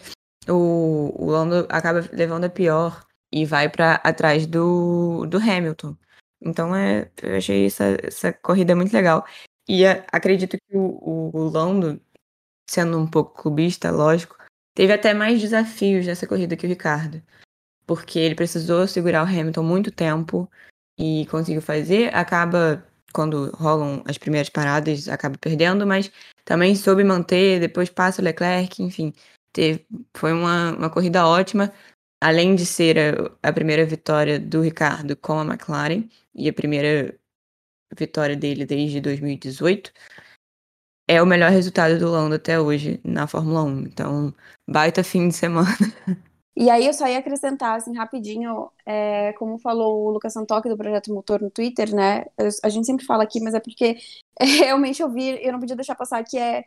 o, o Lando acaba levando a pior e vai para atrás do, do Hamilton. Então é, eu achei essa, essa corrida muito legal. E a, acredito que o, o, Lando, sendo um pouco clubista, lógico, teve até mais desafios nessa corrida que o Ricardo. Porque ele precisou segurar o Hamilton muito tempo e conseguiu fazer. Acaba, quando rolam as primeiras paradas, acaba perdendo, mas também soube manter, depois passa o Leclerc, enfim. Teve, foi uma, uma corrida ótima, além de ser a, a, primeira vitória do Ricardo com a McLaren e a primeira vitória dele desde 2018, é o melhor resultado do Lando até hoje na Fórmula 1. Então, baita fim de semana. E aí eu só ia acrescentar, assim, rapidinho, é, como falou o Lucas Santoque do Projeto Motor no Twitter, né? a gente sempre fala aqui, mas é porque é, realmente eu vi, eu não podia deixar passar que é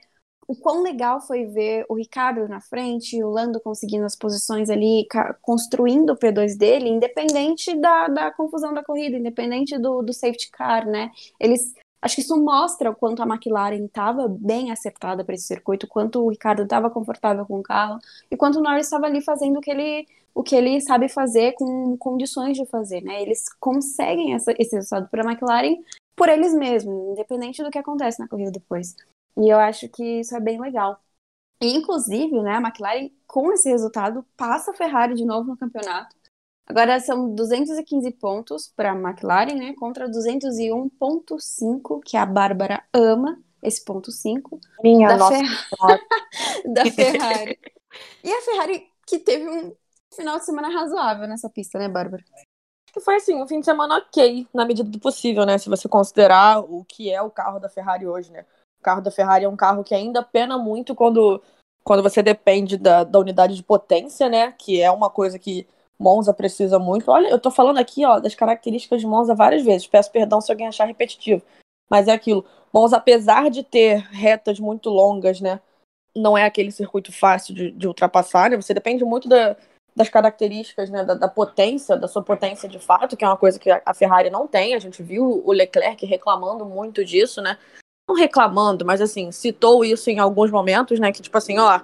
o quão legal foi ver o Ricardo na frente, o Lando conseguindo as posições ali, construindo o P2 dele, independente da, da confusão da corrida, independente do, do safety car, né? Eles Acho que isso mostra o quanto a McLaren estava bem acertada para esse circuito, quanto o Ricardo estava confortável com o carro e quanto o Norris estava ali fazendo o que ele, o que ele sabe fazer com condições de fazer, né? Eles conseguem essa, esse resultado para a McLaren por eles mesmos, independente do que acontece na corrida depois. E eu acho que isso é bem legal. E, inclusive, né, a McLaren, com esse resultado, passa a Ferrari de novo no campeonato. Agora são 215 pontos para a McLaren, né, contra 201.5, que a Bárbara ama esse ponto 5. Minha da nossa da Ferrari. E a Ferrari que teve um final de semana razoável nessa pista, né, Bárbara? que foi assim, um fim de semana ok, na medida do possível, né? Se você considerar o que é o carro da Ferrari hoje, né? O carro da Ferrari é um carro que ainda pena muito quando, quando você depende da, da unidade de potência, né? Que é uma coisa que Monza precisa muito. Olha, eu tô falando aqui, ó, das características de Monza várias vezes. Peço perdão se alguém achar repetitivo. Mas é aquilo. Monza, apesar de ter retas muito longas, né? Não é aquele circuito fácil de, de ultrapassar, né? Você depende muito da, das características, né? Da, da, potência, da sua potência de fato, que é uma coisa que a Ferrari não tem. A gente viu o Leclerc reclamando muito disso, né? Não reclamando, mas assim, citou isso em alguns momentos, né? Que tipo assim, ó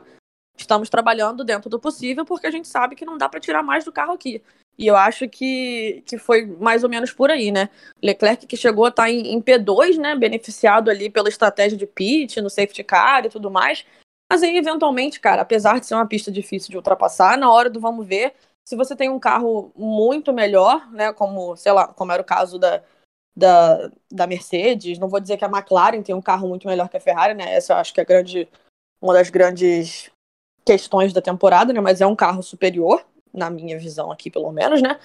estamos trabalhando dentro do possível porque a gente sabe que não dá para tirar mais do carro aqui. E eu acho que, que foi mais ou menos por aí, né? Leclerc que chegou a estar tá em, em P2, né? Beneficiado ali pela estratégia de pit, no safety car e tudo mais. Mas aí, eventualmente, cara, apesar de ser uma pista difícil de ultrapassar, na hora do vamos ver, se você tem um carro muito melhor, né? Como, sei lá, como era o caso da, da, da Mercedes, não vou dizer que a McLaren tem um carro muito melhor que a Ferrari, né? Essa eu acho que é grande, uma das grandes questões da temporada, né? Mas é um carro superior, na minha visão aqui, pelo menos, né?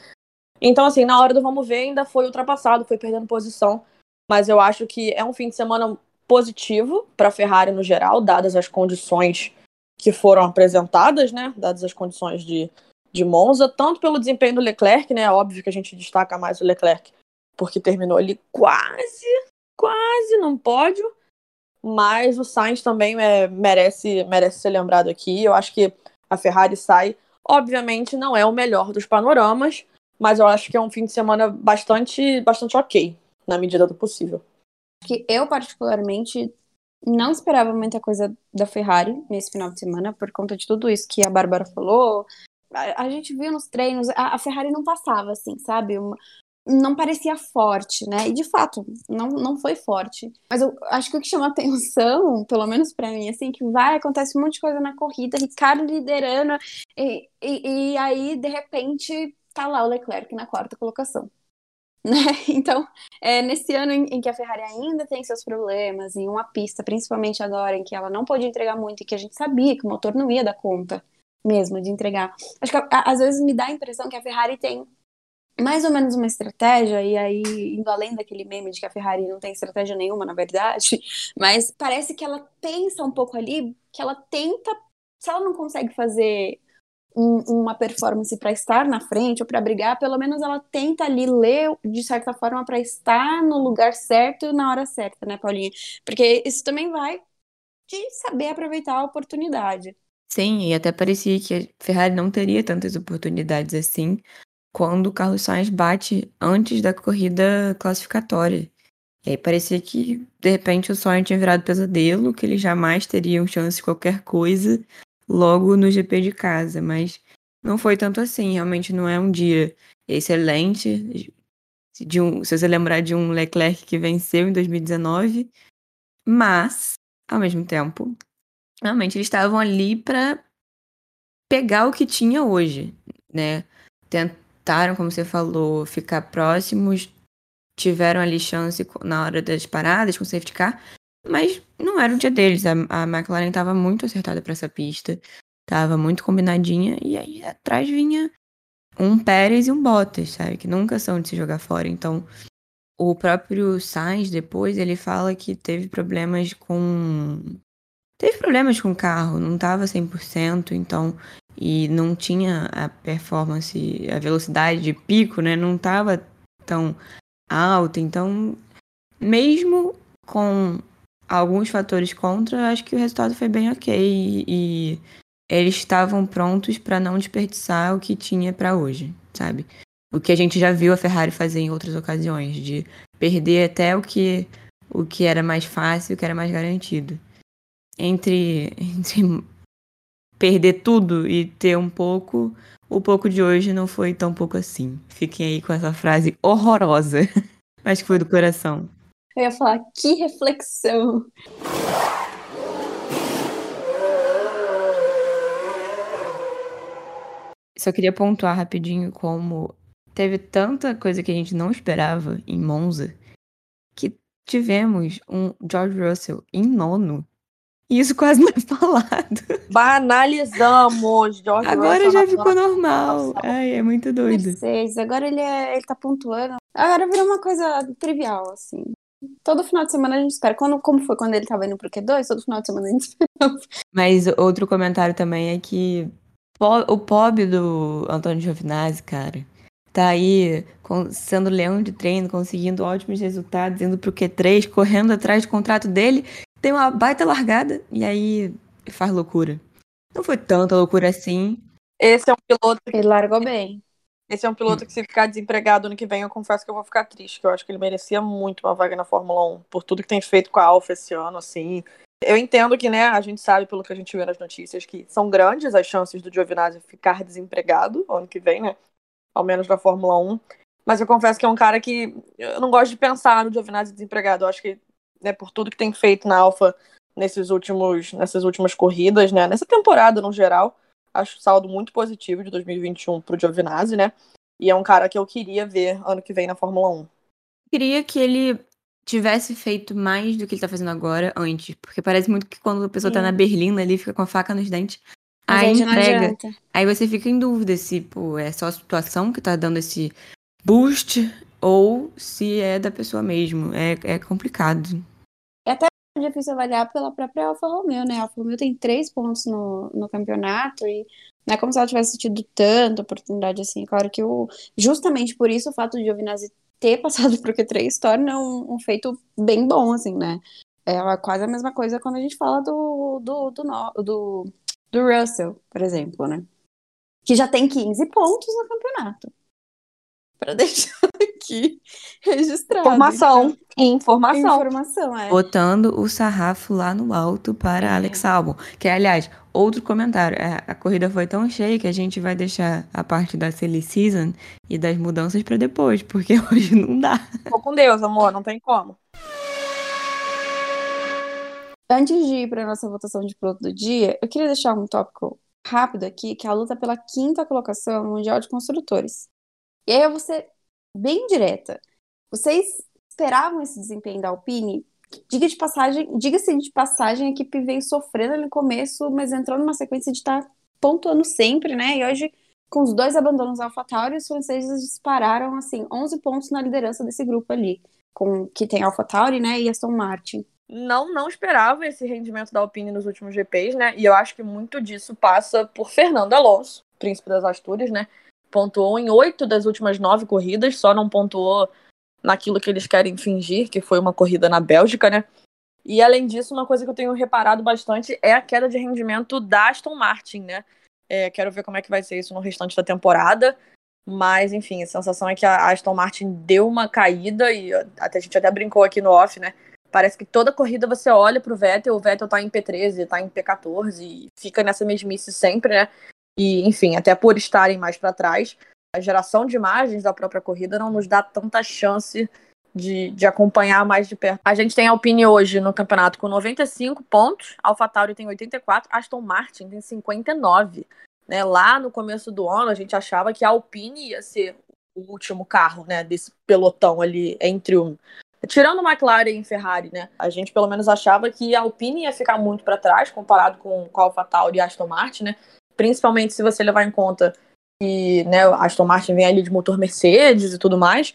Então, assim, na hora do vamos ver, ainda foi ultrapassado, foi perdendo posição. Mas eu acho que é um fim de semana positivo para a Ferrari no geral, dadas as condições que foram apresentadas, né? Dadas as condições de, de Monza, tanto pelo desempenho do Leclerc, né? Óbvio que a gente destaca mais o Leclerc, porque terminou ali quase, quase num pódio. Mas o Sainz também é, merece, merece ser lembrado aqui. Eu acho que a Ferrari sai, obviamente, não é o melhor dos panoramas, mas eu acho que é um fim de semana bastante, bastante ok, na medida do possível. Que eu, particularmente, não esperava muita coisa da Ferrari nesse final de semana, por conta de tudo isso que a Bárbara falou. A, a gente viu nos treinos, a, a, Ferrari não passava, assim, sabe? Uma, não parecia forte, né? E de fato, não, não foi forte. Mas eu acho que o que chama atenção, pelo menos para mim, assim, que vai, acontece um monte de coisa na corrida, Ricardo liderando, e, e, e aí, de repente, tá lá o Leclerc na quarta colocação. Né? Então, é, nesse ano em, em, que a Ferrari ainda tem seus problemas, em uma pista, principalmente agora, em que ela não pode entregar muito e que a gente sabia que o motor não ia dar conta mesmo de entregar. Acho que às vezes me dá a impressão que a Ferrari tem mais ou menos uma estratégia, e aí indo além daquele meme de que a Ferrari não tem estratégia nenhuma, na verdade, mas parece que ela pensa um pouco ali, que ela tenta, se ela não consegue fazer um, uma performance para estar na frente ou para brigar, pelo menos ela tenta ali ler de certa forma para estar no lugar certo na hora certa, né, Paulinha? Porque isso também vai de saber aproveitar a oportunidade. Sim, e até parecia que a Ferrari não teria tantas oportunidades assim, quando o Carlos Sainz bate antes da corrida classificatória. E aí parecia que, de repente, o sonho tinha virado pesadelo, que eles jamais teriam chance de qualquer coisa. logo no GP de casa, mas não foi tanto assim. Realmente não é um dia excelente. De um, se você lembrar de um Leclerc que venceu em 2019, mas, ao mesmo tempo, realmente eles estavam ali para pegar o que tinha hoje, né? Tentaram, como você falou, ficar próximos, tiveram ali chance na hora das paradas com safety car, mas não era o dia deles. A, a McLaren estava muito acertada para essa pista, estava muito combinadinha, e aí atrás vinha um Pérez e um Bottas, sabe? Que nunca são de se jogar fora. Então, o próprio Sainz, depois, ele fala que teve problemas com. Teve problemas com o carro, não estava 100%, então. E não tinha a performance, a velocidade de pico, né? Não estava tão alta. Então, mesmo com alguns fatores contra, acho que o resultado foi bem ok. E, e eles estavam prontos para não desperdiçar o que tinha para hoje, sabe? O que a gente já viu a Ferrari fazer em outras ocasiões, de perder até o que o que era mais fácil, o que era mais garantido. Entre, entre perder tudo e ter um pouco, o pouco de hoje não foi tão pouco assim. Fiquem aí com essa frase horrorosa, mas que foi do coração. Eu ia falar, que reflexão. Só queria pontuar rapidinho como teve tanta coisa que a gente não esperava em Monza que tivemos um George Russell em nono. Isso quase não é falado. Banalizamos, George Agora já ficou normal. Ai, é muito doido. Mercedes, agora ele, é, ele tá pontuando. Agora virou uma coisa trivial, assim. Todo final de semana a gente espera. Quando, como foi quando ele tava indo pro Q2? Todo final de semana a gente espera. Mas outro comentário também é que o pobre do Antônio Giovinazzi, cara, tá aí sendo leão de treino, conseguindo ótimos resultados, indo pro Q3, correndo atrás do contrato dele, tem uma baita largada e aí faz loucura. Não foi tanta loucura assim. Esse é um piloto que ele largou bem. Esse é um piloto que se ficar desempregado ano que vem, eu confesso que eu vou ficar triste, que eu acho que ele merecia muito uma vaga na Fórmula 1, por tudo que tem feito com a Alfa esse ano, assim. Eu entendo que, né, a gente sabe, pelo que a gente vê nas notícias, que são grandes as chances do Giovinazzi ficar desempregado ano que vem, né? Ao menos na Fórmula 1. Mas eu confesso que é um cara que eu não gosto de pensar no Giovinazzi desempregado. Eu acho que, né, por tudo que tem feito na Alfa nesses últimos, nessas últimas corridas, né, nessa temporada no geral, acho o saldo muito positivo de 2021 pro Giovinazzi, né? E é um cara que eu queria ver ano que vem na Fórmula 1. Queria que ele tivesse feito mais do que ele tá fazendo agora antes. Porque parece muito que quando a pessoa tá na berlina ali, fica com a faca nos dentes. Mas aí não entrega. Aí você fica em dúvida se, pô, é só a situação que tá dando esse boost ou se é da pessoa mesmo. É, é complicado. Até difícil avaliar pela própria Alfa Romeo, né? A Alfa Romeo tem três pontos no, no campeonato e não é como se ela tivesse tido tanta oportunidade assim. Claro que o, justamente por isso o fato de Giovinazzi ter passado pro Q3 torna um, um feito bem bom, assim, né? É quase a mesma coisa quando a gente fala do, do, do, no- do, do Russell, por exemplo, né? Que já tem 15 pontos no campeonato. Pra deixar aqui registrado. Informação. Então, Informação. informação, é. Botando o sarrafo lá no alto para Alex Albon. Que, aliás, outro comentário. é, A corrida foi tão cheia que a gente vai deixar a parte da silly season e das mudanças para depois, porque hoje não dá. Tô com Deus, amor, não tem como. Antes de ir para nossa votação de piloto do dia, eu queria deixar um tópico rápido aqui, que é a luta pela quinta colocação no Mundial de Construtores. E aí eu vou ser bem direta. Vocês esperavam esse desempenho da Alpine? Diga de passagem, diga-se de passagem, a equipe veio sofrendo no começo, mas entrou numa sequência de estar pontuando sempre, né? E hoje, com os dois abandonos da AlphaTauri, os franceses dispararam, assim, 11 pontos na liderança desse grupo ali, com que tem AlphaTauri, né, e Aston Martin. Não, não esperava esse rendimento da Alpine nos últimos GPs, né? E eu acho que muito disso passa por Fernando Alonso, príncipe das Astúrias, né? Pontuou em oito das últimas nove corridas, só não pontuou naquilo que eles querem fingir, que foi uma corrida na Bélgica, né? E além disso, uma coisa que eu tenho reparado bastante é a queda de rendimento da Aston Martin, né? É, quero ver como é que vai ser isso no restante da temporada. Mas, enfim, a sensação é que a Aston Martin deu uma caída, e até a gente até brincou aqui no off, né? Parece que toda corrida você olha pro Vettel, o Vettel tá em P13, tá em P14 e fica nessa mesmice sempre, né? E, enfim, até por estarem mais para trás, a geração de imagens da própria corrida não nos dá tanta chance de, de acompanhar mais de perto. A gente tem a Alpine hoje no campeonato com 95 pontos, AlphaTauri tem 84, Aston Martin tem 59. Né? Lá no começo do ano, a gente achava que a Alpine ia ser o último carro né, desse pelotão ali entre o. Tirando McLaren e Ferrari, né? A gente pelo menos achava que a Alpine ia ficar muito para trás comparado com, com a AlphaTauri e Aston Martin, né? Principalmente se você levar em conta que né, a Aston Martin vem ali de motor Mercedes e tudo mais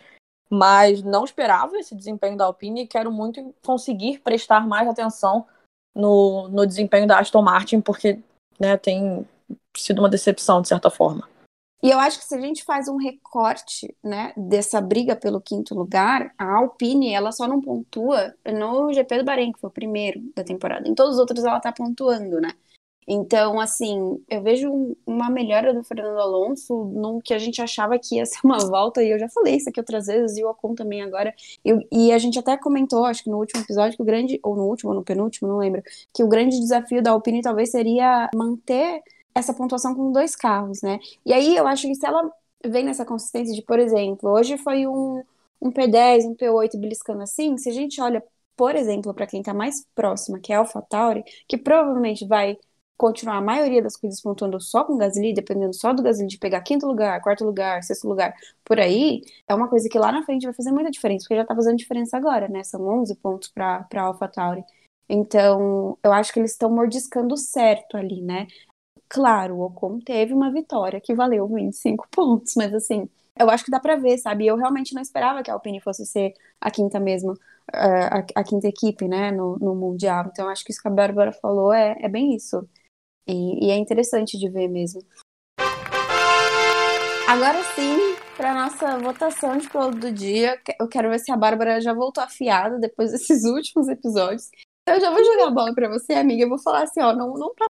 mas não esperava esse desempenho da Alpine e quero muito conseguir prestar mais atenção no, no desempenho da Aston Martin, porque né, tem sido uma decepção, de certa forma. E eu acho que se a gente faz um recorte né, dessa briga pelo quinto lugar, a Alpine ela só não pontua no GP do Bahrein, que foi o primeiro da temporada. Em todos os outros ela tá pontuando, né? Então, assim, eu vejo uma melhora do Fernando Alonso no que a gente achava que ia ser uma volta, e eu já falei isso aqui outras vezes, e o Ocon também agora. Eu, e a gente até comentou, acho que no último episódio, que o grande, ou no último, ou no penúltimo, não lembro, que o grande desafio da Alpine talvez seria manter essa pontuação com dois carros, né? E aí eu acho que se ela vem nessa consistência de, por exemplo, hoje foi um, um P10, um P8 beliscando assim, se a gente olha, por exemplo, para quem tá mais próxima, que é a AlphaTauri, que provavelmente vai continuar a maioria das coisas pontuando só com Gasly, dependendo só do Gasly de pegar quinto lugar, quarto lugar, sexto lugar, por aí, é uma coisa que lá na frente vai fazer muita diferença, porque já tá fazendo diferença agora, né? São 11 pontos para para AlphaTauri. Então, eu acho que eles estão mordiscando certo ali, né? Claro, o Ocon teve uma vitória que valeu 25 pontos, mas assim, eu acho que dá para ver, sabe? Eu realmente não esperava que a Alpine fosse ser a quinta mesmo, eh, a, a quinta equipe, né, no, no Mundial. Então, acho que isso que a Bárbara falou é, é bem isso. E, e é interessante de ver mesmo. Agora sim, para nossa votação de piloto do dia, eu quero ver se a Bárbara já voltou afiada depois desses últimos episódios. Eu já vou jogar a bola para você, amiga. Eu vou falar assim, ó, não, não tá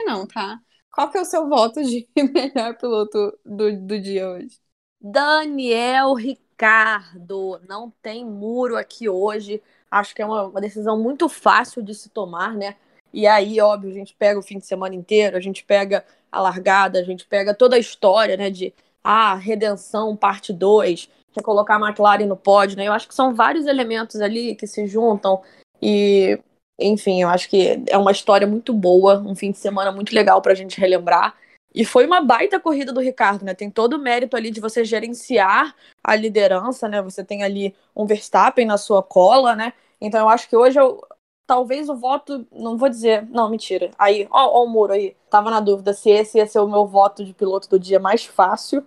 não, tá? Qual que é o seu voto de melhor piloto do, do dia hoje? Daniel Ricardo. Não tem muro aqui hoje. Acho que é uma, uma decisão muito fácil de se tomar, né? E aí, óbvio, a gente pega o fim de semana inteiro, a gente pega a largada, a gente pega toda a história, né, de ah, redenção parte 2, que é colocar a McLaren no pódio, né? Eu acho que são vários elementos ali que se juntam e, enfim, eu acho que é uma história muito boa, um fim de semana muito legal pra gente relembrar. E foi uma baita corrida do Ricardo, né? Tem todo o mérito ali de você gerenciar a liderança, né? Você tem ali um Verstappen na sua cola, né? Então eu acho que hoje eu, talvez o voto, não vou dizer, não, mentira. Aí, ó, ó o muro aí. Tava na dúvida se esse ia ser o meu voto de piloto do dia mais fácil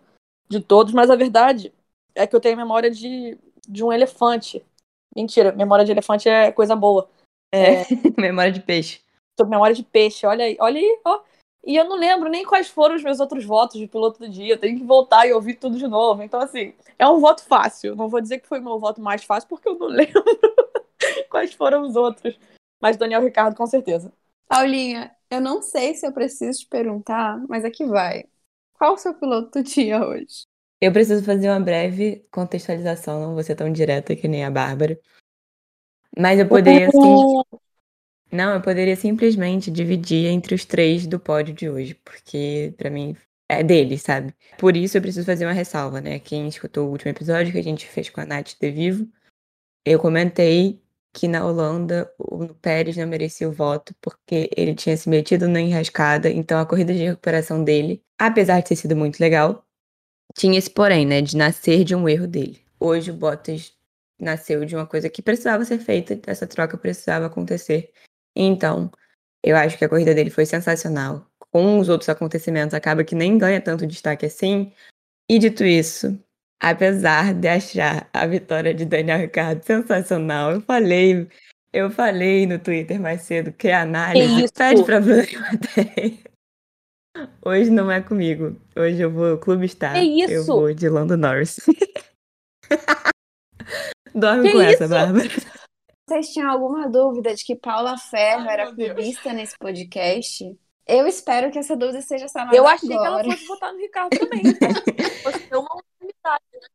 de todos, mas a verdade é que eu tenho memória de, de um elefante. Mentira, memória de elefante é coisa boa. É, é... memória de peixe. Memória de peixe, olha aí, olha aí, ó. E eu não lembro nem quais foram os meus outros votos de piloto do dia. Eu tenho que voltar e ouvir tudo de novo. Então, assim, é um voto fácil. Não vou dizer que foi o meu voto mais fácil, porque eu não lembro quais foram os outros. Mas Daniel Ricardo, com certeza. Paulinha, eu não sei se eu preciso te perguntar, mas aqui vai. Qual o seu piloto do dia hoje? Eu preciso fazer uma breve contextualização, não vou ser tão direta que nem a Bárbara. Mas eu poderia assim. Não, eu poderia simplesmente dividir entre os três do pódio de hoje, porque para mim é dele, sabe? Por isso eu preciso fazer uma ressalva, né? Quem escutou o último episódio que a gente fez com a Nath de Vivo, eu comentei que na Holanda o Pérez não merecia o voto porque ele tinha se metido na enrascada, então a corrida de recuperação dele, apesar de ter sido muito legal, tinha esse porém, né, de nascer de um erro dele. Hoje o Bottas nasceu de uma coisa que precisava ser feita, essa troca precisava acontecer. Então, eu acho que a corrida dele foi sensacional. Com os outros acontecimentos, acaba que nem ganha tanto destaque assim. E dito isso, Apesar de achar a vitória de Daniel Ricardo sensacional, eu falei, eu falei no Twitter mais cedo que a análise pede pra Bruna Hoje não é comigo. Hoje eu vou Clube Star. Que isso? Eu vou de Lando Norris. Dorme que com isso? essa, Bárbara. Vocês tinham alguma dúvida de que Paula Ferro Ai, era clubista nesse podcast? Eu espero que essa dúvida seja sanada Eu achei agora. que ela fosse votar no Ricardo também. fosse uma unanimidade, né?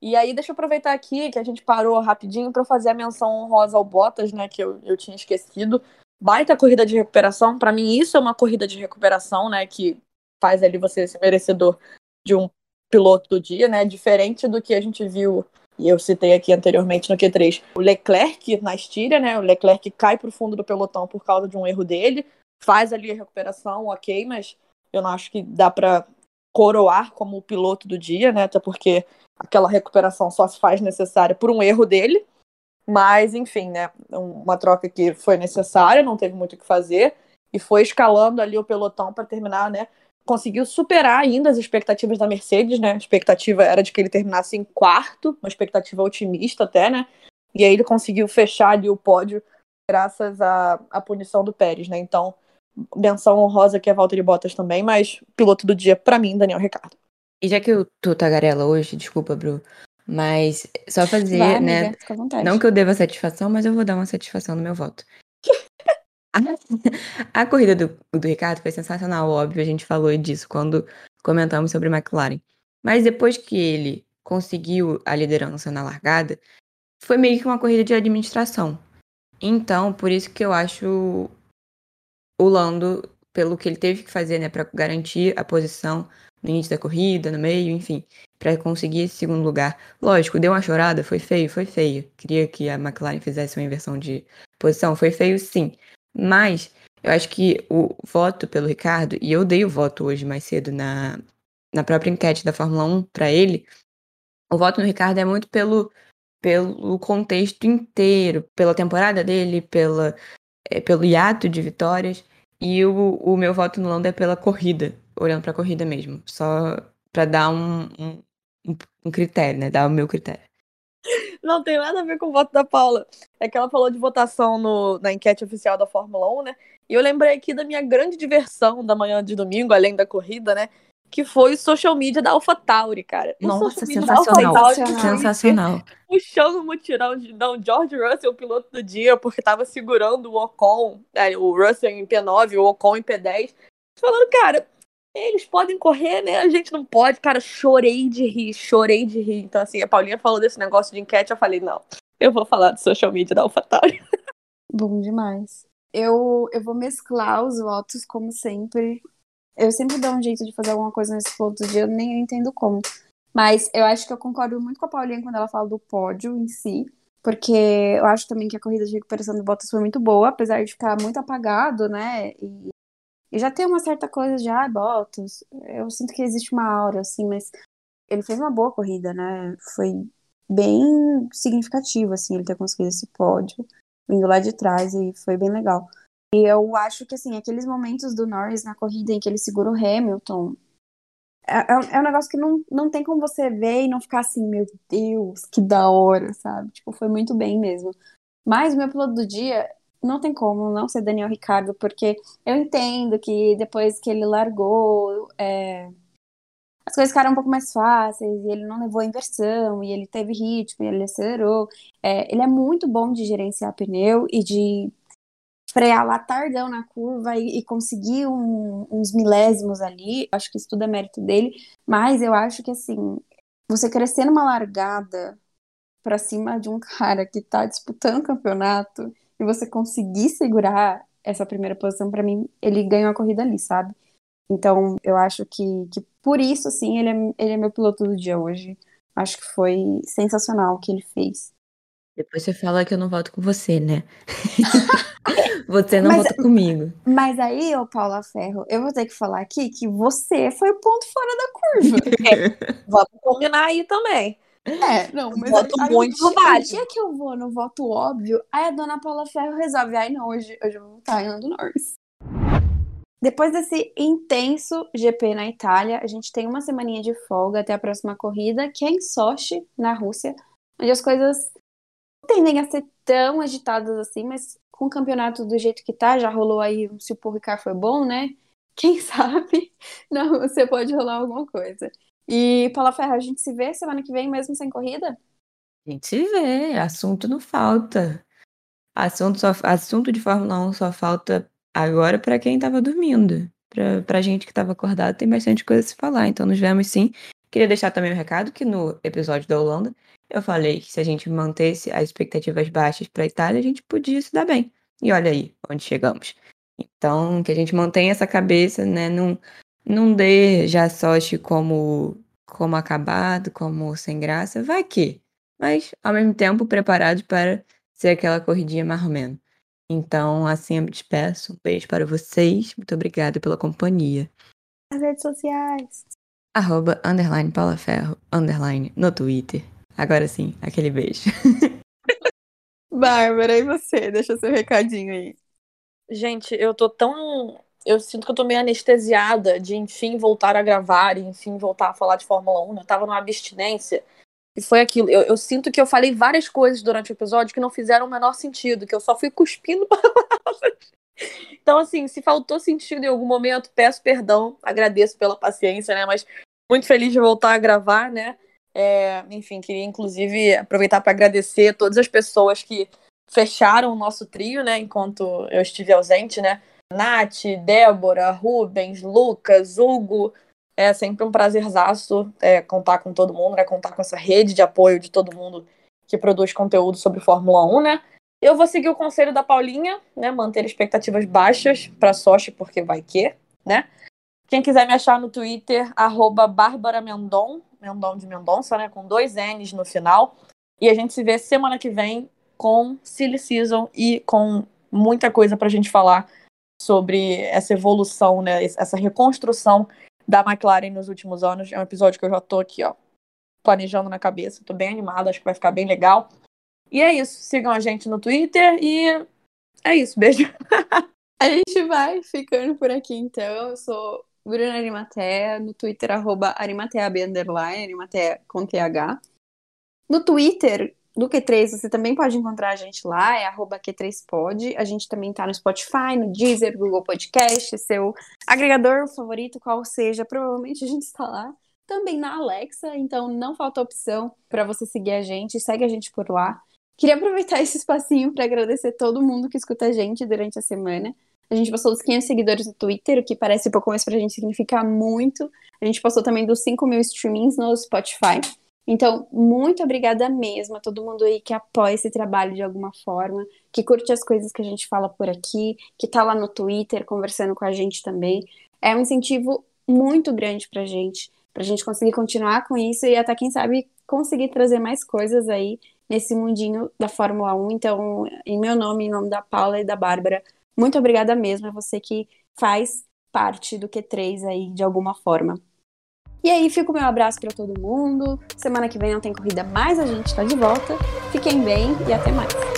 E aí, deixa eu aproveitar aqui que a gente parou rapidinho para fazer a menção honrosa ao Bottas, né? Que eu, eu tinha esquecido. Baita corrida de recuperação. Para mim, isso é uma corrida de recuperação, né? Que faz ali você ser merecedor de um piloto do dia, né? Diferente do que a gente viu, e eu citei aqui anteriormente no Q3, o Leclerc na Estíria, né? O Leclerc cai para o fundo do pelotão por causa de um erro dele, faz ali a recuperação, ok, mas eu não acho que dá para coroar como o piloto do dia, né? Até porque aquela recuperação só se faz necessária por um erro dele. Mas, enfim, né? Uma troca que foi necessária, não teve muito o que fazer. E foi escalando ali o pelotão para terminar, né? Conseguiu superar ainda as expectativas da Mercedes, né? A expectativa era de que ele terminasse em quarto, uma expectativa otimista até, né? E aí ele conseguiu fechar ali o pódio graças à, à punição do Pérez, né? Então, menção honrosa que é Valtteri Bottas também, mas piloto do dia, para mim, Daniel Ricardo. E já que eu tô tagarela hoje, desculpa, Bru, mas só fazer, Vai, né? Amiga, não que eu deva satisfação, mas eu vou dar uma satisfação no meu voto. a, a, corrida do, do Ricardo foi sensacional, óbvio, a gente falou disso quando comentamos sobre McLaren. Mas depois que ele conseguiu a liderança na largada, foi meio que uma corrida de administração. Então, por isso que eu acho o Lando, pelo que ele teve que fazer, né, para garantir a posição no início da corrida, no meio, enfim, para conseguir esse segundo lugar. Lógico, deu uma chorada, foi feio, foi feio. Queria que a McLaren fizesse uma inversão de posição, foi feio sim. Mas eu acho que o voto pelo Ricardo, e eu dei o voto hoje mais cedo na, na própria enquete da Fórmula 1 para ele, o voto no Ricardo é muito pelo, pelo contexto inteiro, pela temporada dele, pela, é, pelo hiato de vitórias. E o, o meu voto no Lando é pela corrida, olhando pra corrida mesmo. Só pra dar um, um, um critério, né? Dar o meu critério. Não tem nada a ver com o voto da Paula. É que ela falou de votação no, na enquete oficial da Fórmula 1, né? E eu lembrei aqui da minha grande diversão da manhã de domingo, além da corrida, né? Que foi o social media da AlphaTauri, cara. O Nossa, sensacional. sensacional. Puxando o mutirão de não, George Russell, o piloto do dia, porque tava segurando o Ocon, é, o Russell em P9, o Ocon em P10. Falando, cara, eles podem correr, né? A gente não pode. Cara, chorei de rir, chorei de rir. Então, assim, a Paulinha falou desse negócio de enquete, eu falei, não, eu vou falar do social media da AlphaTauri. Bom demais. Eu, eu vou mesclar os votos, como sempre. Eu sempre dou um jeito de fazer alguma coisa nesse ponto do dia, eu nem entendo como. Mas eu acho que eu concordo muito com a Paulinha quando ela fala do pódio em si. Porque eu acho também que a corrida de recuperação do Bottas foi muito boa, apesar de ficar muito apagado, né? E e já tem uma certa coisa de, ah, Bottas, eu sinto que existe uma aura, assim, mas ele fez uma boa corrida, né? Foi bem significativo, assim, ele ter conseguido esse pódio, vindo lá de trás, e foi bem legal. E eu acho que, assim, aqueles momentos do Norris na corrida em que ele segura o Hamilton, é, é, é um negócio que não, não tem como você ver e não ficar assim, meu Deus, que da hora, sabe? Tipo, foi muito bem mesmo. Mas o meu piloto do dia não tem como não ser Daniel Ricardo, porque eu entendo que depois que ele largou, é, as coisas ficaram um pouco mais fáceis, e ele não levou a inversão, e ele teve ritmo, e ele acelerou. É, ele é muito bom de gerenciar pneu e de frear lá tardão na curva e, e conseguir um, uns milésimos ali. Acho que isso tudo é mérito dele, mas eu acho que assim, você crescer numa largada para cima de um cara que tá disputando o campeonato e você conseguir segurar essa primeira posição, para mim, ele ganhou a corrida ali, sabe? Então, eu acho que, que por isso, assim, ele é, ele é meu piloto do dia hoje. Acho que foi sensacional o que ele fez. Depois você fala que eu não voto com você, né? você não mas, vota comigo. Mas aí, ô Paula Ferro, eu vou ter que falar aqui que você foi o ponto fora da curva. é, vamos combinar aí também. É, não, mas voto aí, muito no O dia que eu vou no voto óbvio, aí a dona Paula Ferro resolve, ai não, hoje, hoje eu vou votar em Lando Norris. Depois desse intenso GP na Itália, a gente tem uma semaninha de folga até a próxima corrida, que é em Sochi, na Rússia, onde as coisas tendem a ser tão agitadas assim, mas com o campeonato do jeito que tá, já rolou aí, se o Ricard foi bom, né? Quem sabe não, você pode rolar alguma coisa. E, Paula Ferra, a gente se vê semana que vem mesmo sem corrida? A gente se vê, assunto não falta. Assunto, só, assunto de Fórmula 1 só falta agora para quem estava dormindo. Pra, pra gente que estava acordado, tem bastante coisa a se falar. Então nos vemos sim. Queria deixar também um recado que no episódio da Holanda eu falei que se a gente mantesse as expectativas baixas para a Itália, a gente podia se dar bem. E olha aí onde chegamos. Então, que a gente mantenha essa cabeça, né? Não, não dê já sorte como, como acabado, como sem graça. Vai que. Mas, ao mesmo tempo, preparado para ser aquela corridinha marromeno. Então, assim eu me despeço. Um beijo para vocês. Muito obrigada pela companhia. As redes sociais. Arroba, underline, Paula Ferro, underline, no Twitter. Agora sim, aquele beijo. Bárbara, e você? Deixa seu recadinho aí. Gente, eu tô tão. Eu sinto que eu tô meio anestesiada de enfim voltar a gravar e enfim voltar a falar de Fórmula 1. Eu tava numa abstinência. E foi aquilo. Eu, eu sinto que eu falei várias coisas durante o episódio que não fizeram o menor sentido, que eu só fui cuspindo palavras. Então, assim, se faltou sentido em algum momento, peço perdão, agradeço pela paciência, né? Mas muito feliz de voltar a gravar, né? É, enfim, queria inclusive aproveitar para agradecer todas as pessoas que fecharam o nosso trio, né, enquanto eu estive ausente, né? Nath, Débora, Rubens, Lucas, Hugo. É sempre um prazerzaço é, contar com todo mundo, né? Contar com essa rede de apoio de todo mundo que produz conteúdo sobre Fórmula 1, né? Eu vou seguir o conselho da Paulinha, né? Manter expectativas baixas para Sochi, porque vai que, né? Quem quiser me achar no Twitter, arroba Bárbara Mendon, Mendon de Mendonça, né? Com dois N's no final. E a gente se vê semana que vem com Silly Season e com muita coisa pra gente falar sobre essa evolução, né? Essa reconstrução da McLaren nos últimos anos. É um episódio que eu já tô aqui, ó, planejando na cabeça. Tô bem animada, acho que vai ficar bem legal. E é isso. Sigam a gente no Twitter e é isso. Beijo. a gente vai ficando por aqui então. Eu sou Bruna Arimatea, no Twitter, arroba arimateab, underline, arimatea com TH. No Twitter do Q3, você também pode encontrar a gente lá, é arroba Q3pod. A gente também tá no Spotify, no Deezer, Google Podcast, seu agregador favorito, qual seja, provavelmente a gente está lá. Também na Alexa, então não falta opção para você seguir a gente, segue a gente por lá. Queria aproveitar esse espacinho para agradecer todo mundo que escuta a gente durante a semana. A gente passou dos 500 seguidores no Twitter, o que parece pouco, mas pra gente significa muito. A gente passou também dos 5 mil streamings no Spotify. Então, muito obrigada mesmo a todo mundo aí que apoia esse trabalho de alguma forma, que curte as coisas que a gente fala por aqui, que tá lá no Twitter conversando com a gente também. É um incentivo muito grande pra gente, pra gente conseguir continuar com isso e até, quem sabe, conseguir trazer mais coisas aí nesse mundinho da Fórmula 1. Então, em meu nome, em nome da Paula e da Bárbara, muito obrigada mesmo a você que faz parte do Q3 aí de alguma forma. E aí, fica o meu abraço para todo mundo. Semana que vem não tem corrida mais, a gente está de volta. Fiquem bem e até mais.